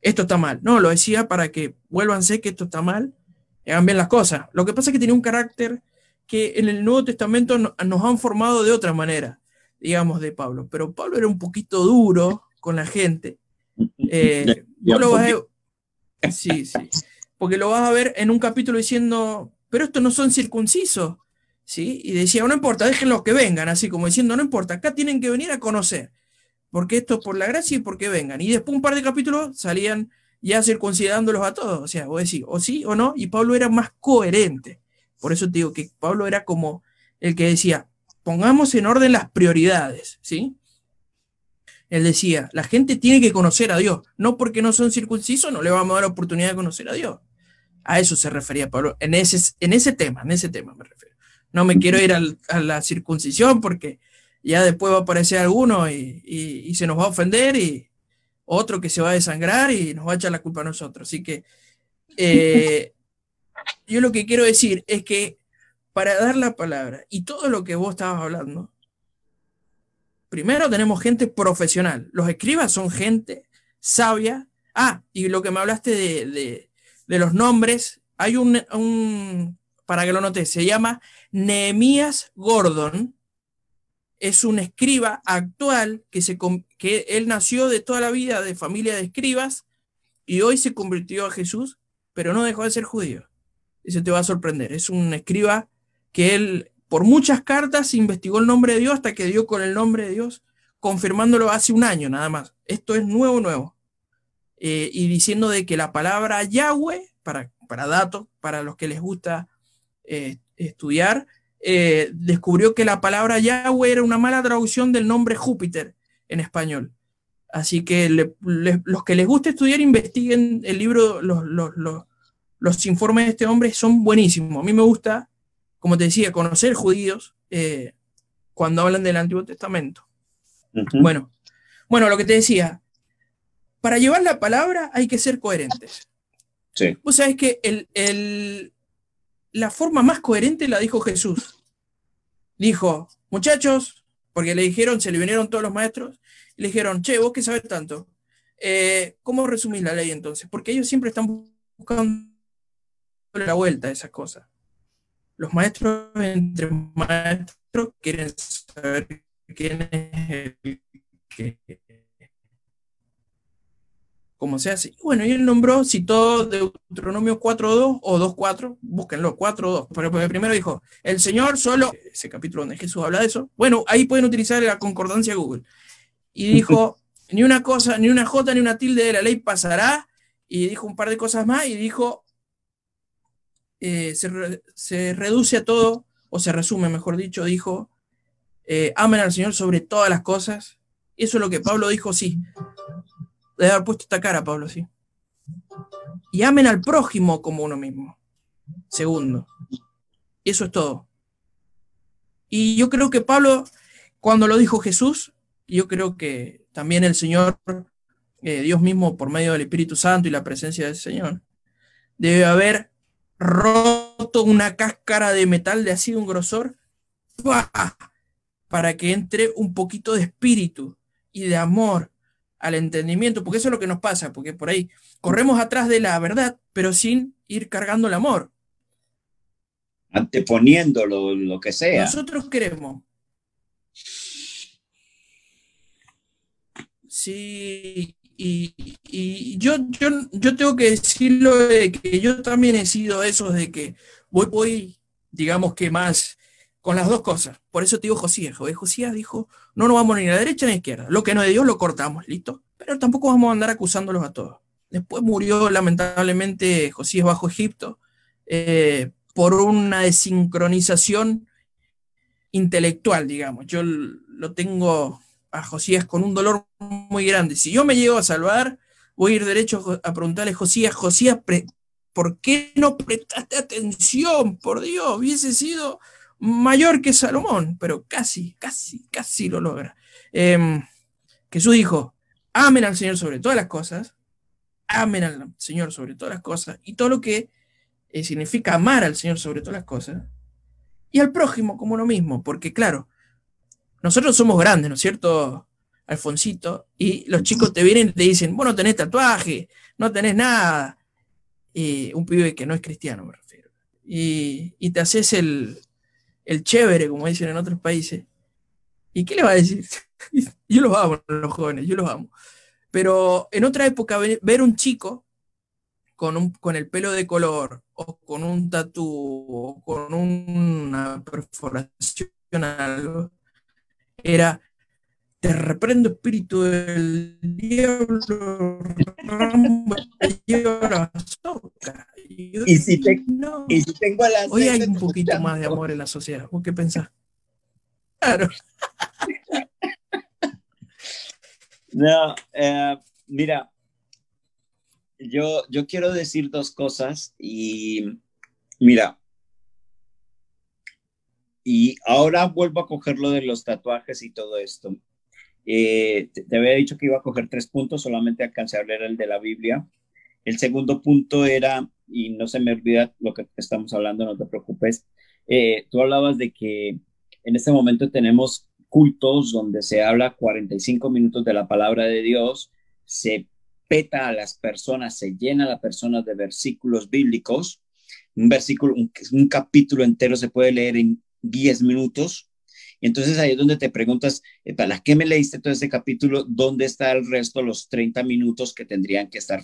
S1: esto está mal. No, lo decía para que vuélvanse que esto está mal y hagan bien las cosas. Lo que pasa es que tenía un carácter que en el Nuevo Testamento nos han formado de otra manera, digamos, de Pablo. Pero Pablo era un poquito duro con la gente. Eh, sí, sí. Porque lo vas a ver en un capítulo diciendo, pero estos no son circuncisos. ¿Sí? Y decía, no importa, déjenlos que vengan, así como diciendo, no importa, acá tienen que venir a conocer, porque esto es por la gracia y porque vengan. Y después un par de capítulos salían ya circuncidándolos a todos, o sea, vos decís, o sí o no, y Pablo era más coherente. Por eso te digo que Pablo era como el que decía, pongamos en orden las prioridades, ¿sí? Él decía, la gente tiene que conocer a Dios, no porque no son circuncisos, no le vamos a dar oportunidad de conocer a Dios. A eso se refería Pablo, en ese, en ese tema, en ese tema me refiero. No me quiero ir a la circuncisión porque ya después va a aparecer alguno y, se nos va a ofender y otro que se va a desangrar y nos va a echar la culpa a nosotros. Así que eh, yo lo que quiero decir es que para dar la palabra y todo lo que vos estabas hablando, primero tenemos gente profesional. Los escribas son gente sabia. Ah, y lo que me hablaste de, los nombres, hay un, para que lo notes, se llama Nehemías Gordon. Es un escriba actual que, se, que él nació de toda la vida de familia de escribas y hoy se convirtió a Jesús, pero no dejó de ser judío. Eso te va a sorprender. Es un escriba que él, por muchas cartas, investigó el nombre de Dios hasta que dio con el nombre de Dios, confirmándolo hace un año nada más. Esto es nuevo, nuevo. Eh, y diciendo de que la palabra Yahweh, para, para datos, para los que les gusta eh, estudiar, eh, descubrió que la palabra Yahweh era una mala traducción del nombre Júpiter en español. Así que los que les gusta estudiar, investiguen el libro, los, los, informes de este hombre son buenísimos. A mí me gusta, como te decía, conocer judíos eh, cuando hablan del Antiguo Testamento. Bueno, bueno, lo que te decía, para llevar la palabra hay que ser coherentes.
S3: Sí.
S1: Vos sabés que el, la forma más coherente la dijo Jesús. Dijo, muchachos, porque le dijeron, se le vinieron todos los maestros, le dijeron, che, vos qué sabes tanto. Eh, ¿Cómo resumís la ley entonces? Porque ellos siempre están buscando la vuelta a esas cosas. Los maestros entre maestros quieren saber quién es el que como se hace. Bueno, y él nombró, citó Deuteronomio 4.2 o 2.4, búsquenlo, 4.2. Pero primero dijo, el Señor solo, ese capítulo donde Jesús habla de eso, bueno, ahí pueden utilizar la concordancia Google y dijo, ni una cosa, ni una jota, ni una tilde de la ley pasará, y dijo un par de cosas más, y dijo, eh, se, reduce a todo, o se resume, mejor dicho, dijo, eh, amen al Señor sobre todas las cosas. Eso es lo que Pablo dijo, sí. Debe haber puesto esta cara, Pablo, sí. Y amen al prójimo como uno mismo. Segundo. Y eso es todo. Y yo creo que Pablo, cuando lo dijo Jesús, yo creo que también el Señor, eh, Dios mismo, por medio del Espíritu Santo y la presencia del Señor, debe haber roto una cáscara de metal de así un grosor para que entre un poquito de espíritu y de amor al entendimiento, porque eso es lo que nos pasa, porque por ahí corremos atrás de la verdad, pero sin ir cargando el amor.
S3: Anteponiendo lo que sea.
S1: Nosotros queremos Sí, y, yo, yo, yo, tengo que decirlo de que yo también he sido esos de que voy, voy, digamos que más con las dos cosas. Por eso te digo Josías. Josías dijo, no nos vamos ni a la derecha ni a la izquierda. Lo que no es de Dios lo cortamos, ¿listo? Pero tampoco vamos a andar acusándolos a todos. Después murió lamentablemente Josías bajo Egipto eh, por una desincronización intelectual, digamos. Yo lo tengo a Josías con un dolor muy grande. Si yo me llego a salvar, voy a ir derecho a preguntarle a Josías, Josías, ¿por qué no prestaste atención? Por Dios, hubiese sido mayor que Salomón, pero casi, casi, casi lo logra. Em, Jesús dijo, amen al Señor sobre todas las cosas, amen al Señor sobre todas las cosas, y todo lo que eh, significa amar al Señor sobre todas las cosas, y al prójimo como uno mismo, porque claro, nosotros somos grandes, ¿no es cierto, Alfonsito? Y los chicos te vienen y te dicen, vos no tenés tatuaje, no tenés nada. Y un pibe que no es cristiano, me refiero. Y, te haces el, chévere, como dicen en otros países. ¿Y qué le va a decir? yo los amo, los jóvenes, yo los amo. Pero en otra época, ver un chico con, un, con el pelo de color, o con un tatú, o con una perforación, algo, era, te reprendo espíritu del diablo,
S3: y, si y si tengo la
S1: Hoy hay un poquito más de amor en la sociedad. ¿Vos qué pensás? Claro.
S3: No, eh, mira, yo, yo quiero decir dos cosas y mira, y ahora vuelvo a coger lo de los tatuajes y todo esto. Eh, te, había dicho que iba a coger tres puntos, solamente alcancé a leer el de la Biblia. El segundo punto era y no se me olvida lo que estamos hablando, no te preocupes. Eh, tú hablabas de que en este momento tenemos cultos donde se habla 45 minutos de la palabra de Dios, se peta a las personas, se llena a las personas de versículos bíblicos. Un versículo, un, capítulo entero se puede leer en 10 minutos. Entonces ahí es donde te preguntas, eh, ¿para qué me leíste todo ese capítulo? ¿Dónde está el resto, los 30 minutos que tendrían que estar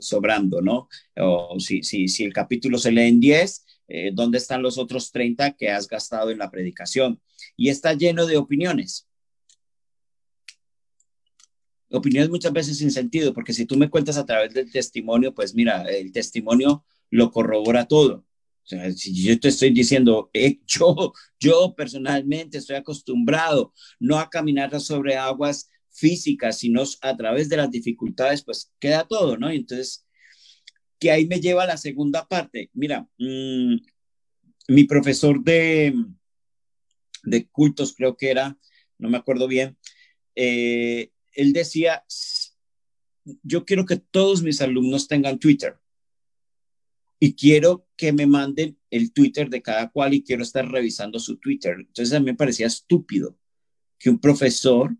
S3: sobrando, no? O si, si, si el capítulo se lee en 10, eh, ¿dónde están los otros 30 que has gastado en la predicación? Y está lleno de opiniones opiniones muchas veces sin sentido, porque si tú me cuentas a través del testimonio, pues mira, el testimonio lo corrobora todo. Si yo te estoy diciendo, eh, yo, yo personalmente estoy acostumbrado no a caminar sobre aguas físicas, sino a través de las dificultades, pues queda todo, ¿no? entonces, que ahí me lleva a la segunda parte. Mira, mm, mi profesor de, de cultos, creo que era, no me acuerdo bien, eh, él decía, yo quiero que todos mis alumnos tengan Twitter y quiero que me manden el Twitter de cada cual y quiero estar revisando su Twitter. Entonces a mí me parecía estúpido que un profesor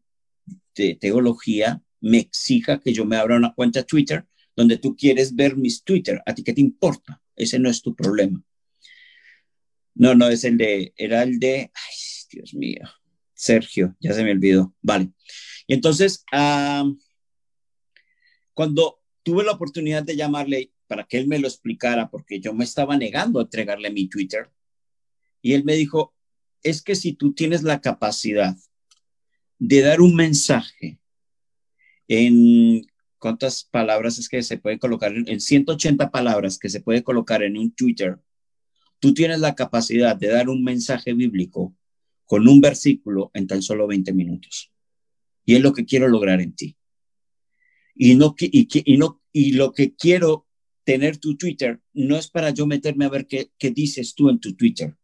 S3: de teología me exija que yo me abra una cuenta Twitter donde tú quieres ver mis Twitter. ¿A ti qué te importa? Ese no es tu problema. No, no, es el de, era el de, ay, Dios mío, Sergio, ya se me olvidó. Vale. Y entonces, cuando tuve la oportunidad de llamarle para que él me lo explicara, porque yo me estaba negando a entregarle mi Twitter, y él me dijo, es que si tú tienes la capacidad de dar un mensaje en cuántas palabras es que se puede colocar, en 180 palabras que se puede colocar en un Twitter, tú tienes la capacidad de dar un mensaje bíblico con un versículo en tan solo 20 minutos. Y es lo que quiero lograr en ti. Y, no, y, y, no, y lo que quiero tener tu Twitter no es para yo meterme a ver qué, qué dices tú en tu Twitter,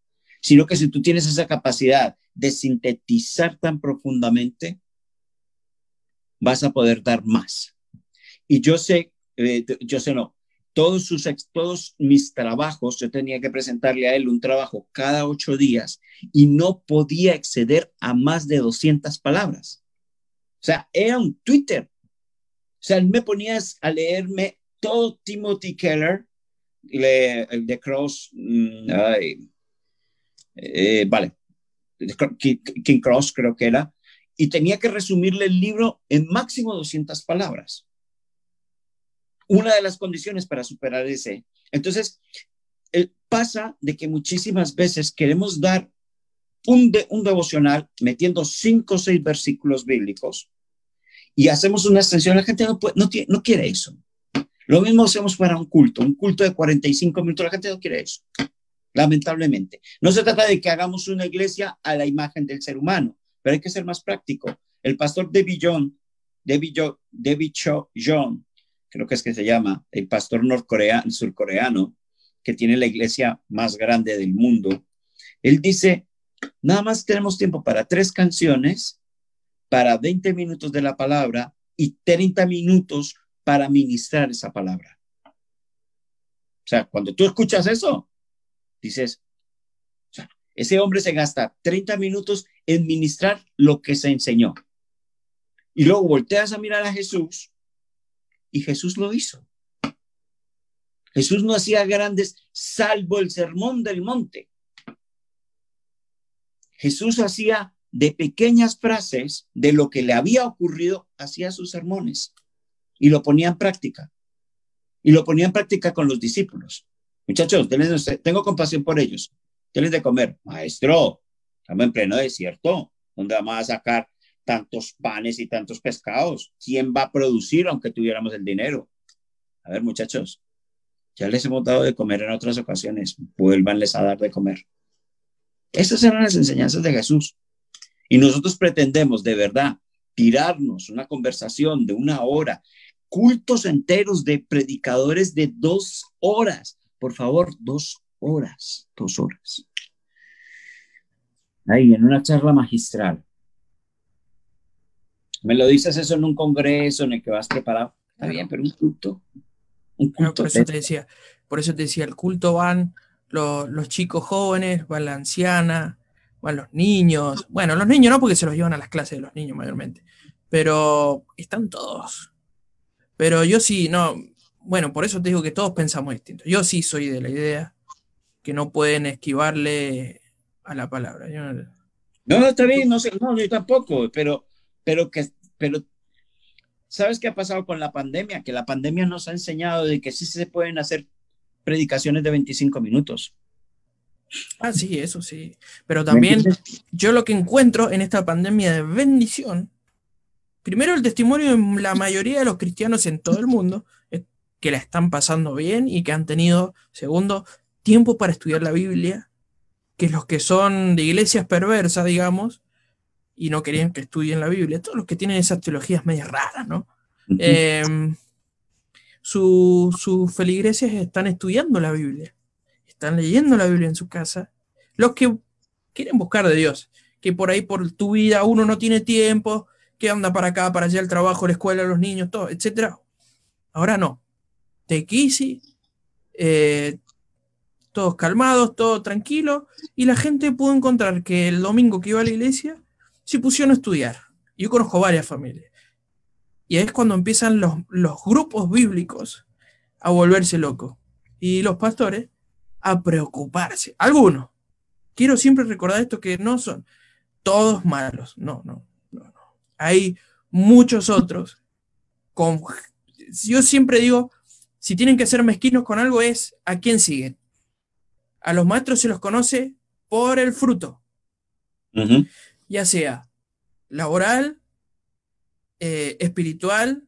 S3: sino que si tú tienes esa capacidad de sintetizar tan profundamente, vas a poder dar más. Y yo sé, eh, yo sé no, todos, sus, todos mis trabajos, yo tenía que presentarle a él un trabajo cada ocho días y no podía exceder a más de 200 palabras. O sea, era un Twitter. O sea, me ponías a leerme todo Timothy Keller, el de Cross, mm, eh, vale, King Cross creo que era, y tenía que resumirle el libro en máximo 200 palabras. Una de las condiciones para superar ese. Entonces, pasa de que muchísimas veces queremos dar un, un devocional metiendo cinco o seis versículos bíblicos y hacemos una extensión, la gente no, no, no quiere eso. Lo mismo hacemos para un culto, un culto de 45 minutos, la gente no quiere eso, lamentablemente. No se trata de que hagamos una iglesia a la imagen del ser humano, pero hay que ser más práctico. El pastor David John, David, John, David John, creo que es que se llama, el pastor norcoreano, surcoreano, que tiene la iglesia más grande del mundo, él dice, nada más tenemos tiempo para tres canciones para 20 minutos de la palabra y 30 minutos para ministrar esa palabra. O sea, cuando tú escuchas eso, dices, ese hombre se gasta 30 minutos en ministrar lo que se enseñó. Y luego volteas a mirar a Jesús y Jesús lo hizo. Jesús no hacía grandes salvo el sermón del monte. Jesús hacía de pequeñas frases de lo que le había ocurrido hacía sus sermones y lo ponía en práctica. Y lo ponía en práctica con los discípulos. Muchachos, tengo compasión por ellos. Denles de comer. Maestro, estamos en pleno desierto. ¿Dónde vamos a sacar tantos panes y tantos pescados? ¿Quién va a producir aunque tuviéramos el dinero? A ver, muchachos, ya les hemos dado de comer en otras ocasiones. Vuélvanles a dar de comer. Estas eran las enseñanzas de Jesús. Y nosotros pretendemos de verdad tirarnos una conversación de una hora, cultos enteros de predicadores de dos horas. Por favor, dos horas, dos horas. Ahí, en una charla magistral. Me lo dices eso en un congreso en el que vas preparado. Está bien, pero un culto. Un culto
S1: por eso te decía, por eso te decía, el culto van los, los chicos jóvenes, van la anciana, van los niños. Bueno, los niños no, porque se los llevan a las clases de los niños mayormente. Pero están todos. Pero yo sí, no. Bueno, por eso te digo que todos pensamos distinto. Yo sí soy de la idea que no pueden esquivarle a la palabra. Yo no-
S3: No, no, está bien, no sé, no, yo tampoco, pero, pero que, pero, ¿sabes qué ha pasado con la pandemia? Que la pandemia nos ha enseñado de que sí se pueden hacer predicaciones de 25 minutos.
S1: Ah, sí, eso sí. Pero
S3: ¿Me
S1: también yo lo que encuentro en esta pandemia de bendición, primero el testimonio de la mayoría de los cristianos en todo el mundo, es que la están pasando bien y que han tenido, segundo, tiempo para estudiar la Biblia, que los que son de iglesias perversas, digamos, y no querían que estudien la Biblia, todos los que tienen esas teologías medias raras, ¿no? Em, su- sus feligreses están estudiando la Biblia, están leyendo la Biblia en su casa. Los que quieren buscar de Dios, que por ahí por tu vida uno no tiene tiempo, que anda para acá, para allá, el trabajo, la escuela, los niños, todo, etcétera. Ahora no. Take easy, eh, todos calmados, todo tranquilo, y la gente pudo encontrar que el domingo que iba a la iglesia se pusieron a estudiar. Yo conozco varias familias. Y ahí es cuando empiezan los, los grupos bíblicos a volverse locos. Y los pastores a preocuparse. Algunos. Quiero siempre recordar esto que no son todos malos. No, no. Hay muchos otros. Con, yo siempre digo, si tienen que ser mezquinos con algo es a quién siguen. A los maestros se los conoce por el fruto ya sea laboral, eh, espiritual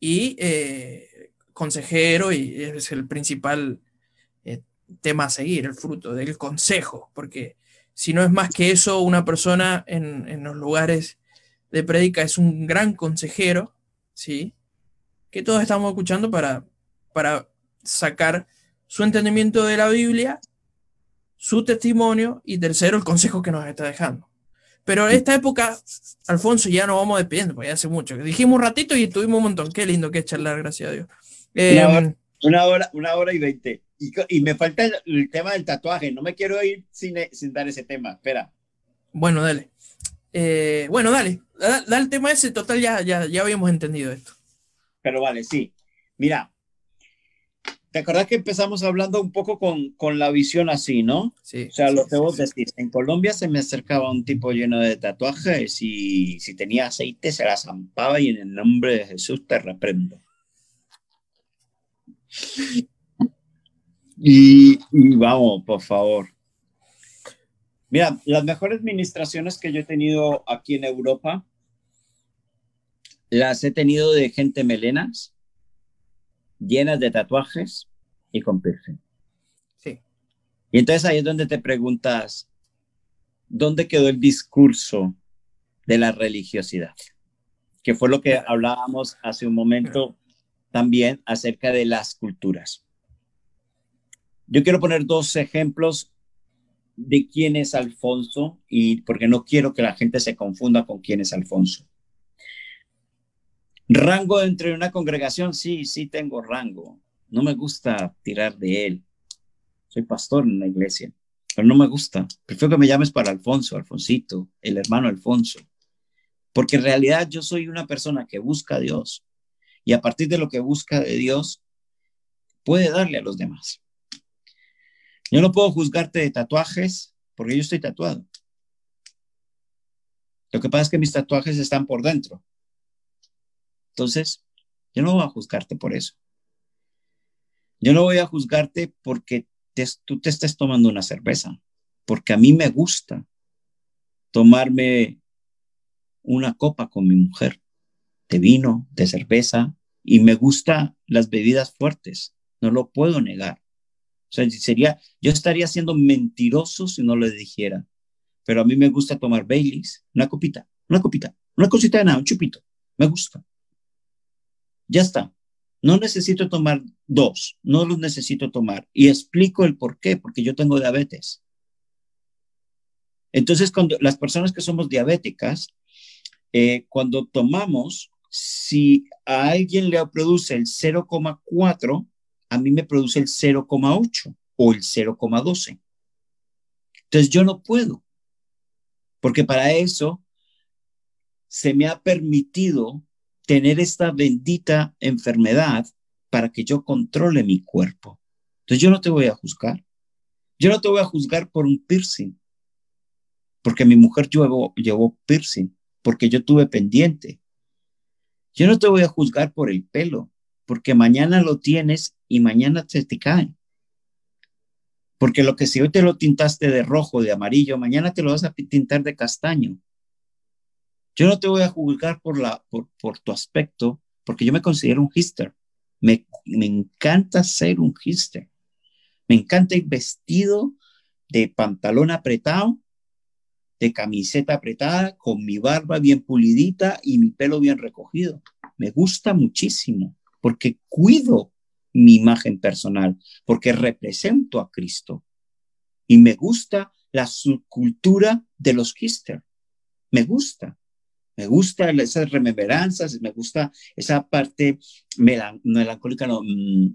S1: y eh, consejero, y es el principal eh, tema a seguir, el fruto del consejo, porque si no es más que eso, una persona en, en los lugares de prédica es un gran consejero, ¿sí? Que todos estamos escuchando para, para sacar su entendimiento de la Biblia, su testimonio y tercero, el consejo que nos está dejando. Pero en esta época, Alfonso, ya nos vamos despidiendo, porque ya hace mucho. Dijimos un ratito y estuvimos un montón. Qué lindo que es charlar, gracias a Dios. Eh,
S3: Una hora. Una hora, una hora y veinte. Y, y me falta el, el tema del tatuaje. No me quiero ir sin, sin dar ese tema. Espera.
S1: bueno, dale. Eh, bueno, dale. Da, da el tema ese, total, ya, ya, ya habíamos entendido esto.
S3: Pero vale, sí. Mira, ¿te acordás que empezamos hablando un poco con, con la visión así, no?
S1: Sí,
S3: O sea,
S1: sí,
S3: lo que vos
S1: sí.
S3: decís, en Colombia se me acercaba un tipo lleno de tatuajes y si tenía aceite se la zampaba y en el nombre de Jesús te reprendo. Y, y vamos, por favor. Mira, las mejores ministraciones que yo he tenido aquí en Europa las he tenido de gente melenas, llenas de tatuajes y con piercing.
S1: Sí.
S3: Y entonces ahí es donde te preguntas, ¿dónde quedó el discurso de la religiosidad? Que fue lo que hablábamos hace un momento también acerca de las culturas. Yo quiero poner dos ejemplos de quién es Alfonso y porque no quiero que la gente se confunda con quién es Alfonso. Rango dentro de una congregación, sí, sí tengo rango. No me gusta tirar de él. Soy pastor en la iglesia, pero no me gusta. Prefiero que me llames para Alfonso, Alfonsito, el hermano Alfonso. Porque en realidad yo soy una persona que busca a Dios y a partir de lo que busca de Dios puede darle a los demás. Yo no puedo juzgarte de tatuajes porque yo estoy tatuado. Lo que pasa es que mis tatuajes están por dentro. Entonces, yo no voy a juzgarte por eso. Yo no voy a juzgarte porque tú te estés tomando una cerveza, porque a mí me gusta tomarme una copa con mi mujer de vino, de cerveza, y me gusta las bebidas fuertes, no lo puedo negar. O sea, sería, yo estaría siendo mentiroso si no lo dijera, pero a mí me gusta tomar Baileys, una copita, una copita, una cosita de nada, un chupito, me gusta. Ya está. No necesito tomar dos, no los necesito tomar. Y explico el por qué, porque yo tengo diabetes. Entonces, cuando las personas que somos diabéticas, eh, cuando tomamos, si a alguien le produce el 0,4, a mí me produce el 0,8 o el 0,12. Entonces yo no puedo, porque para eso se me ha permitido tener esta bendita enfermedad para que yo controle mi cuerpo. Entonces yo no te voy a juzgar. Yo no te voy a juzgar por un piercing, porque mi mujer llevó, llevó piercing, porque yo tuve pendiente. Yo no te voy a juzgar por el pelo, porque mañana lo tienes y mañana se te cae. Porque lo que si hoy te lo tintaste de rojo, de amarillo, mañana te lo vas a tintar de castaño. Yo no te voy a juzgar por, la, por, por tu aspecto, porque yo me considero un hister. Me, me encanta ser un hister. Me encanta ir vestido de pantalón apretado, de camiseta apretada, con mi barba bien pulidita y mi pelo bien recogido. Me gusta muchísimo porque cuido mi imagen personal, porque represento a Cristo. Y me gusta la subcultura de los Kister. Me gusta. Me gusta esas remembranzas, me gusta esa parte melancólica, no, mm,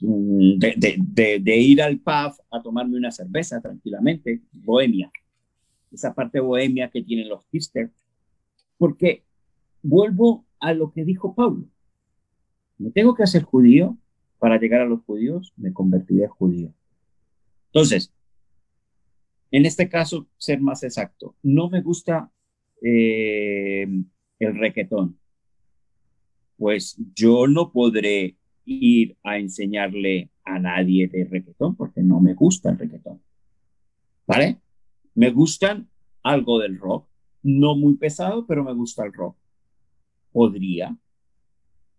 S3: uh, de, ir al pub a tomarme una cerveza tranquilamente, bohemia. Esa parte bohemia que tienen los Kister. Porque vuelvo a lo que dijo Pablo. Me tengo que hacer judío para llegar a los judíos, me convertiré en judío. Entonces, en este caso, ser más exacto, no me gusta eh, el requetón. Pues yo no podré ir a enseñarle a nadie de requetón porque no me gusta el requetón. ¿Vale? Me gustan algo del rock, no muy pesado, pero me gusta el rock podría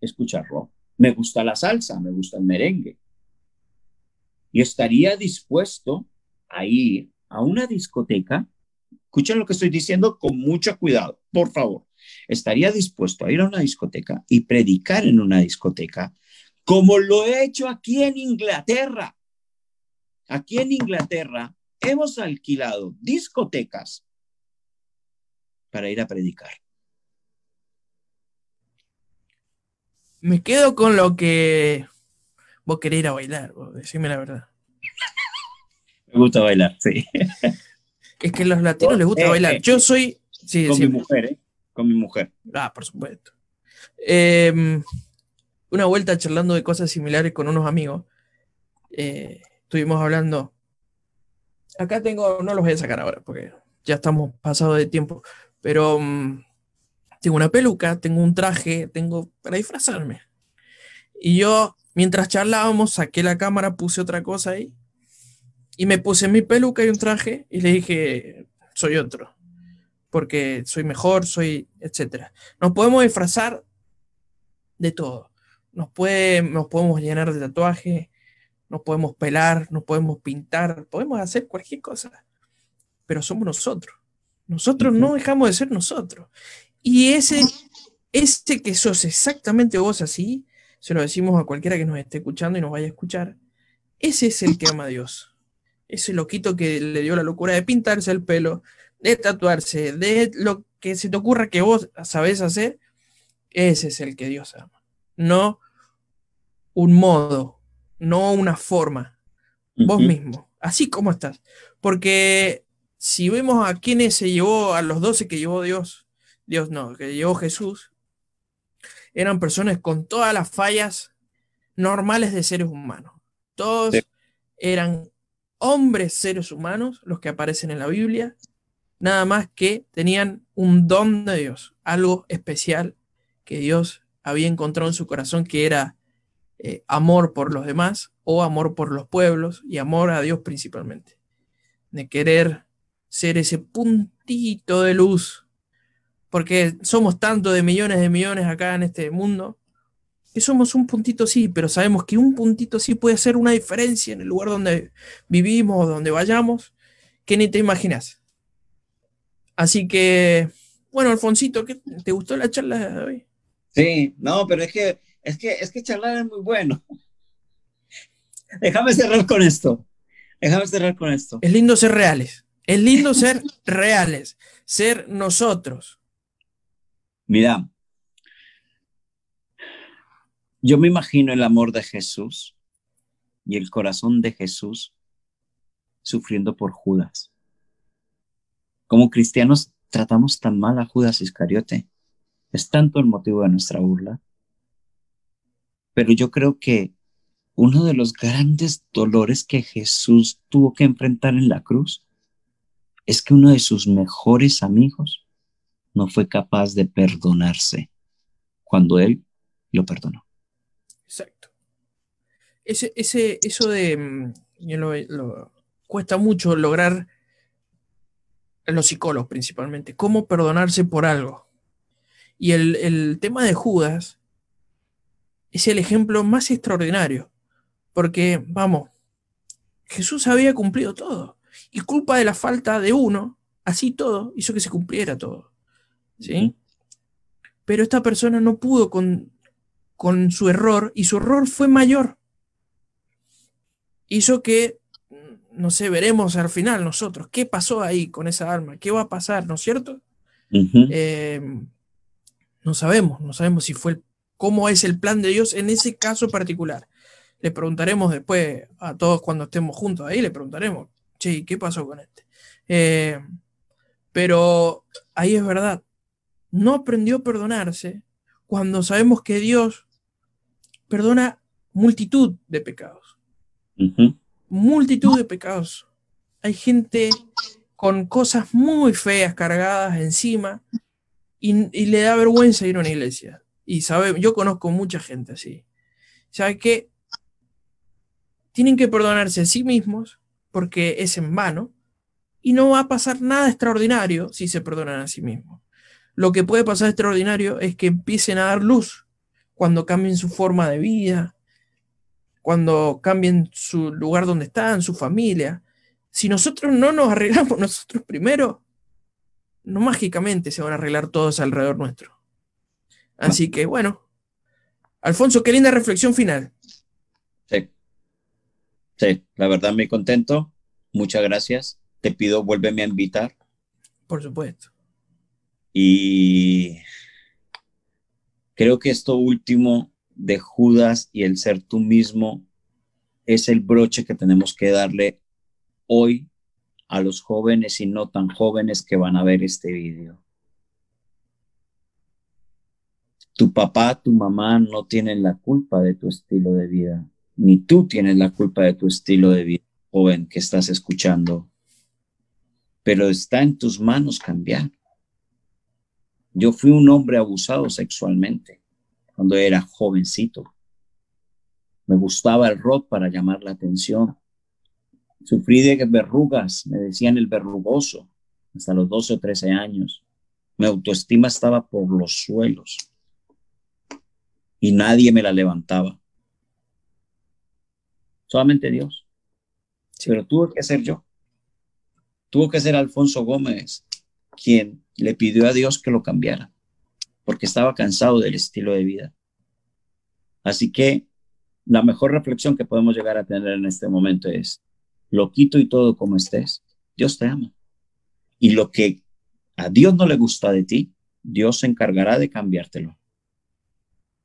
S3: escuchar rock. Me gusta la salsa, me gusta el merengue. Y estaría dispuesto a ir a una discoteca. Escuchen lo que estoy diciendo con mucho cuidado, por favor. Estaría dispuesto a ir a una discoteca y predicar en una discoteca como lo he hecho aquí en Inglaterra. Aquí en Inglaterra hemos alquilado discotecas para ir a predicar.
S1: Me quedo con lo que vos querés ir a bailar, vos, decime la verdad.
S3: Me gusta bailar, sí.
S1: Es que a los latinos les gusta eh, bailar. Eh, Yo soy.
S3: con mi mujer, ¿eh? Con mi mujer.
S1: Ah, por supuesto. Em, una vuelta charlando de cosas similares con unos amigos. Eh, estuvimos hablando. Acá tengo, no los voy a sacar ahora porque ya estamos pasados de tiempo. Pero mm, tengo una peluca, tengo un traje, tengo para disfrazarme. Y yo, mientras charlábamos, saqué la cámara, puse otra cosa ahí y me puse mi peluca y un traje y le dije, soy otro, porque soy mejor, soy, etcétera. Nos podemos disfrazar de todo. Nos, nos podemos llenar de tatuaje, nos podemos pelar, nos podemos pintar, podemos hacer cualquier cosa, pero somos nosotros. Nosotros no dejamos de ser nosotros. Y ese, ese que sos exactamente vos así, se lo decimos a cualquiera que nos esté escuchando y nos vaya a escuchar, ese es el que ama a Dios. Ese loquito que le dio la locura de pintarse el pelo, de tatuarse, de lo que se te ocurra que vos sabés hacer, ese es el que Dios ama. No un modo, no una forma. Vos mismo, así como estás. Porque si vemos a quienes se llevó, a los doce que llevó Dios, Dios no, que llegó Jesús, eran personas con todas las fallas normales de seres humanos. Todos eran hombres seres humanos, los que aparecen en la Biblia, nada más que tenían un don de Dios, algo especial que Dios había encontrado en su corazón, que era eh, amor por los demás o amor por los pueblos y amor a Dios principalmente. De querer ser ese puntito de luz porque somos tanto de millones de millones acá en este mundo, que somos un puntito sí, pero sabemos que un puntito sí puede hacer una diferencia en el lugar donde vivimos, donde vayamos, que ni te imaginas. Así que, bueno, Alfonsito, ¿te gustó la charla de hoy?
S3: Sí, no, pero es que, es que, es que charlar es muy bueno. Déjame cerrar con esto. Déjame cerrar con esto.
S1: Es lindo ser reales. Es lindo ser reales. ser nosotros.
S3: Mira, yo me imagino el amor de Jesús y el corazón de Jesús sufriendo por Judas. Como cristianos tratamos tan mal a Judas Iscariote. Es tanto el motivo de nuestra burla. Pero yo creo que uno de los grandes dolores que Jesús tuvo que enfrentar en la cruz es que uno de sus mejores amigos no fue capaz de perdonarse cuando él lo perdonó.
S1: Exacto. Ese, ese, eso de, mm, lo, cuesta mucho lograr los psicólogos principalmente, cómo perdonarse por algo. Y el, el tema de Judas es el ejemplo más extraordinario, porque, vamos, Jesús había cumplido todo, y culpa de la falta de uno, así todo, hizo que se cumpliera todo. ¿Sí? Pero esta persona no pudo con, con su error, y su error fue mayor. Hizo que no sé, veremos al final nosotros qué pasó ahí con esa arma, qué va a pasar, ¿no es cierto? Eh, no sabemos, no sabemos si fue, cómo es el plan de Dios en ese caso particular. Le preguntaremos después a todos cuando estemos juntos ahí, le preguntaremos, che, ¿qué pasó con este? Eh, pero ahí es verdad, no aprendió a perdonarse cuando sabemos que Dios perdona multitud de pecados multitud de pecados. Hay gente con cosas muy feas cargadas encima y, le da vergüenza ir a una iglesia. Y sabe, yo conozco mucha gente así. ¿Sabe qué? Tienen que perdonarse a sí mismos porque es en vano y no va a pasar nada extraordinario si se perdonan a sí mismos. Lo que puede pasar extraordinario es que empiecen a dar luz cuando cambien su forma de vida, cuando cambien su lugar donde están, su familia. Si nosotros no nos arreglamos nosotros primero, no mágicamente se van a arreglar todos alrededor nuestro. Así que bueno, Alfonso, qué linda reflexión final.
S3: Sí, sí, la verdad me contento. Muchas gracias. Te pido, vuélveme a invitar.
S1: Por supuesto.
S3: Y creo que esto último de Judas y el ser tú mismo es el broche que tenemos que darle hoy a los jóvenes y no tan jóvenes que van a ver este video. Tu papá, tu mamá no tienen la culpa de tu estilo de vida, ni tú tienes la culpa de tu estilo de vida, joven que estás escuchando. Pero está en tus manos cambiar. Yo fui un hombre abusado sexualmente cuando era jovencito. Me gustaba el rock para llamar la atención. Sufrí de verrugas, me decían el verrugoso, hasta los 12 o 13 años. Mi autoestima estaba por los suelos y nadie me la levantaba. Solamente Dios. Pero tuvo que ser yo. Tuvo que ser Alfonso Gómez quien le pidió a Dios que lo cambiara porque estaba cansado del estilo de vida. Así que la mejor reflexión que podemos llegar a tener en este momento es, lo quito y todo como estés, Dios te ama. Y lo que a Dios no le gusta de ti, Dios se encargará de cambiártelo.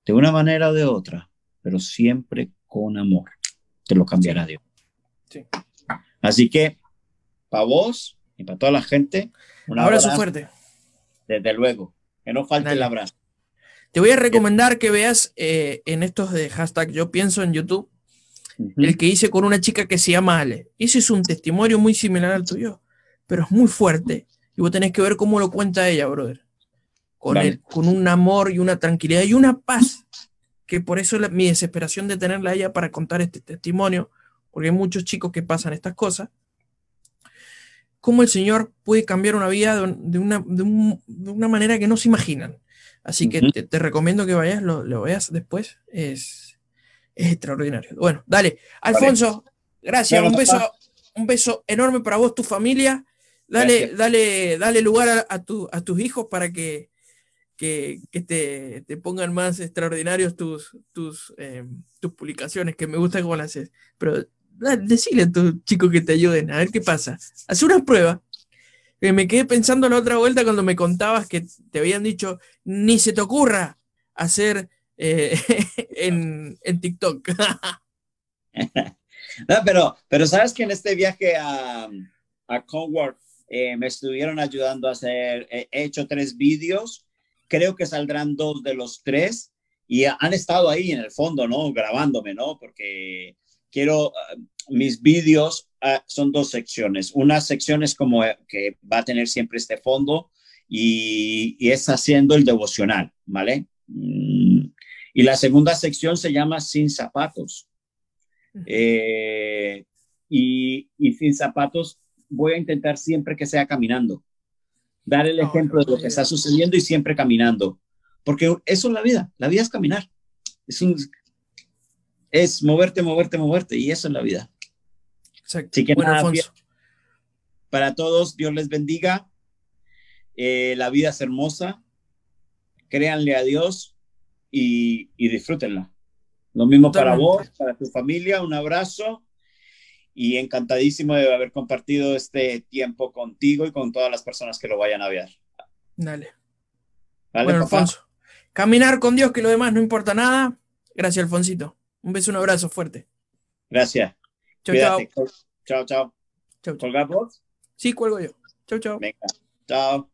S3: De una manera o de otra, pero siempre con amor. Te lo cambiará Dios. Así que, para vos y para toda la gente,
S1: un abrazo fuerte.
S3: Desde luego. Que no falte el abrazo.
S1: Te voy a recomendar que veas eh, en estos de hashtag Yo pienso en YouTube el que hice con una chica que se llama Ale. Ese es un testimonio muy similar al tuyo, pero es muy fuerte. Y vos tenés que ver cómo lo cuenta ella, brother. Con, con un amor y una tranquilidad y una paz. Que por eso mi desesperación de tenerla a ella para contar este testimonio, porque hay muchos chicos que pasan estas cosas cómo el Señor puede cambiar una vida de, una, de, una, manera que no se imaginan. Así que te, recomiendo que vayas, lo, lo veas después. Es, es, extraordinario. Bueno, dale. Alfonso, gracias. un beso, un beso enorme para vos, tu familia. Dale, dale, dale lugar a, tu, a, tus hijos para que, que, que te, te, pongan más extraordinarios tus, tus, eh, tus publicaciones, que me gusta cómo las haces. Pero decile a tus chicos que te ayuden, a ver qué pasa. Haz una prueba. Eh, me quedé pensando la otra vuelta cuando me contabas que te habían dicho, ni se te ocurra hacer eh, en, en, TikTok.
S3: no, pero, pero sabes que en este viaje a, a Conward eh, me estuvieron ayudando a hacer, he hecho tres vídeos, creo que saldrán dos de los tres y han estado ahí en el fondo, ¿no? Grabándome, ¿no? Porque quiero, ah, mis vídeos ah, son dos secciones. Una sección es como que va a tener siempre este fondo y, y es haciendo el devocional, ¿vale? Mm, y la segunda sección se llama Sin Zapatos. Eh, y, y, sin zapatos voy a intentar siempre que sea caminando. Dar el ejemplo de lo que está sucediendo y siempre caminando. Porque eso es la vida. La vida es caminar. Es, es moverte, moverte, moverte. Y eso es la vida.
S1: Así que nada,
S3: para todos, Dios les bendiga. Eh, la vida es hermosa. Créanle a Dios y, y disfrútenla. Lo mismo para vos, para tu familia. Un abrazo y encantadísimo de haber compartido este tiempo contigo y con todas las personas que lo vayan a ver.
S1: Dale. bueno, Alfonso, caminar con Dios, que lo demás no importa nada. Gracias, Alfonsito. Un beso, un abrazo fuerte.
S3: Gracias.
S1: Chao,
S3: chao. Chao,
S1: chao. Vos? Sí, cuelgo yo. Chao, chao.
S3: Venga. Chao.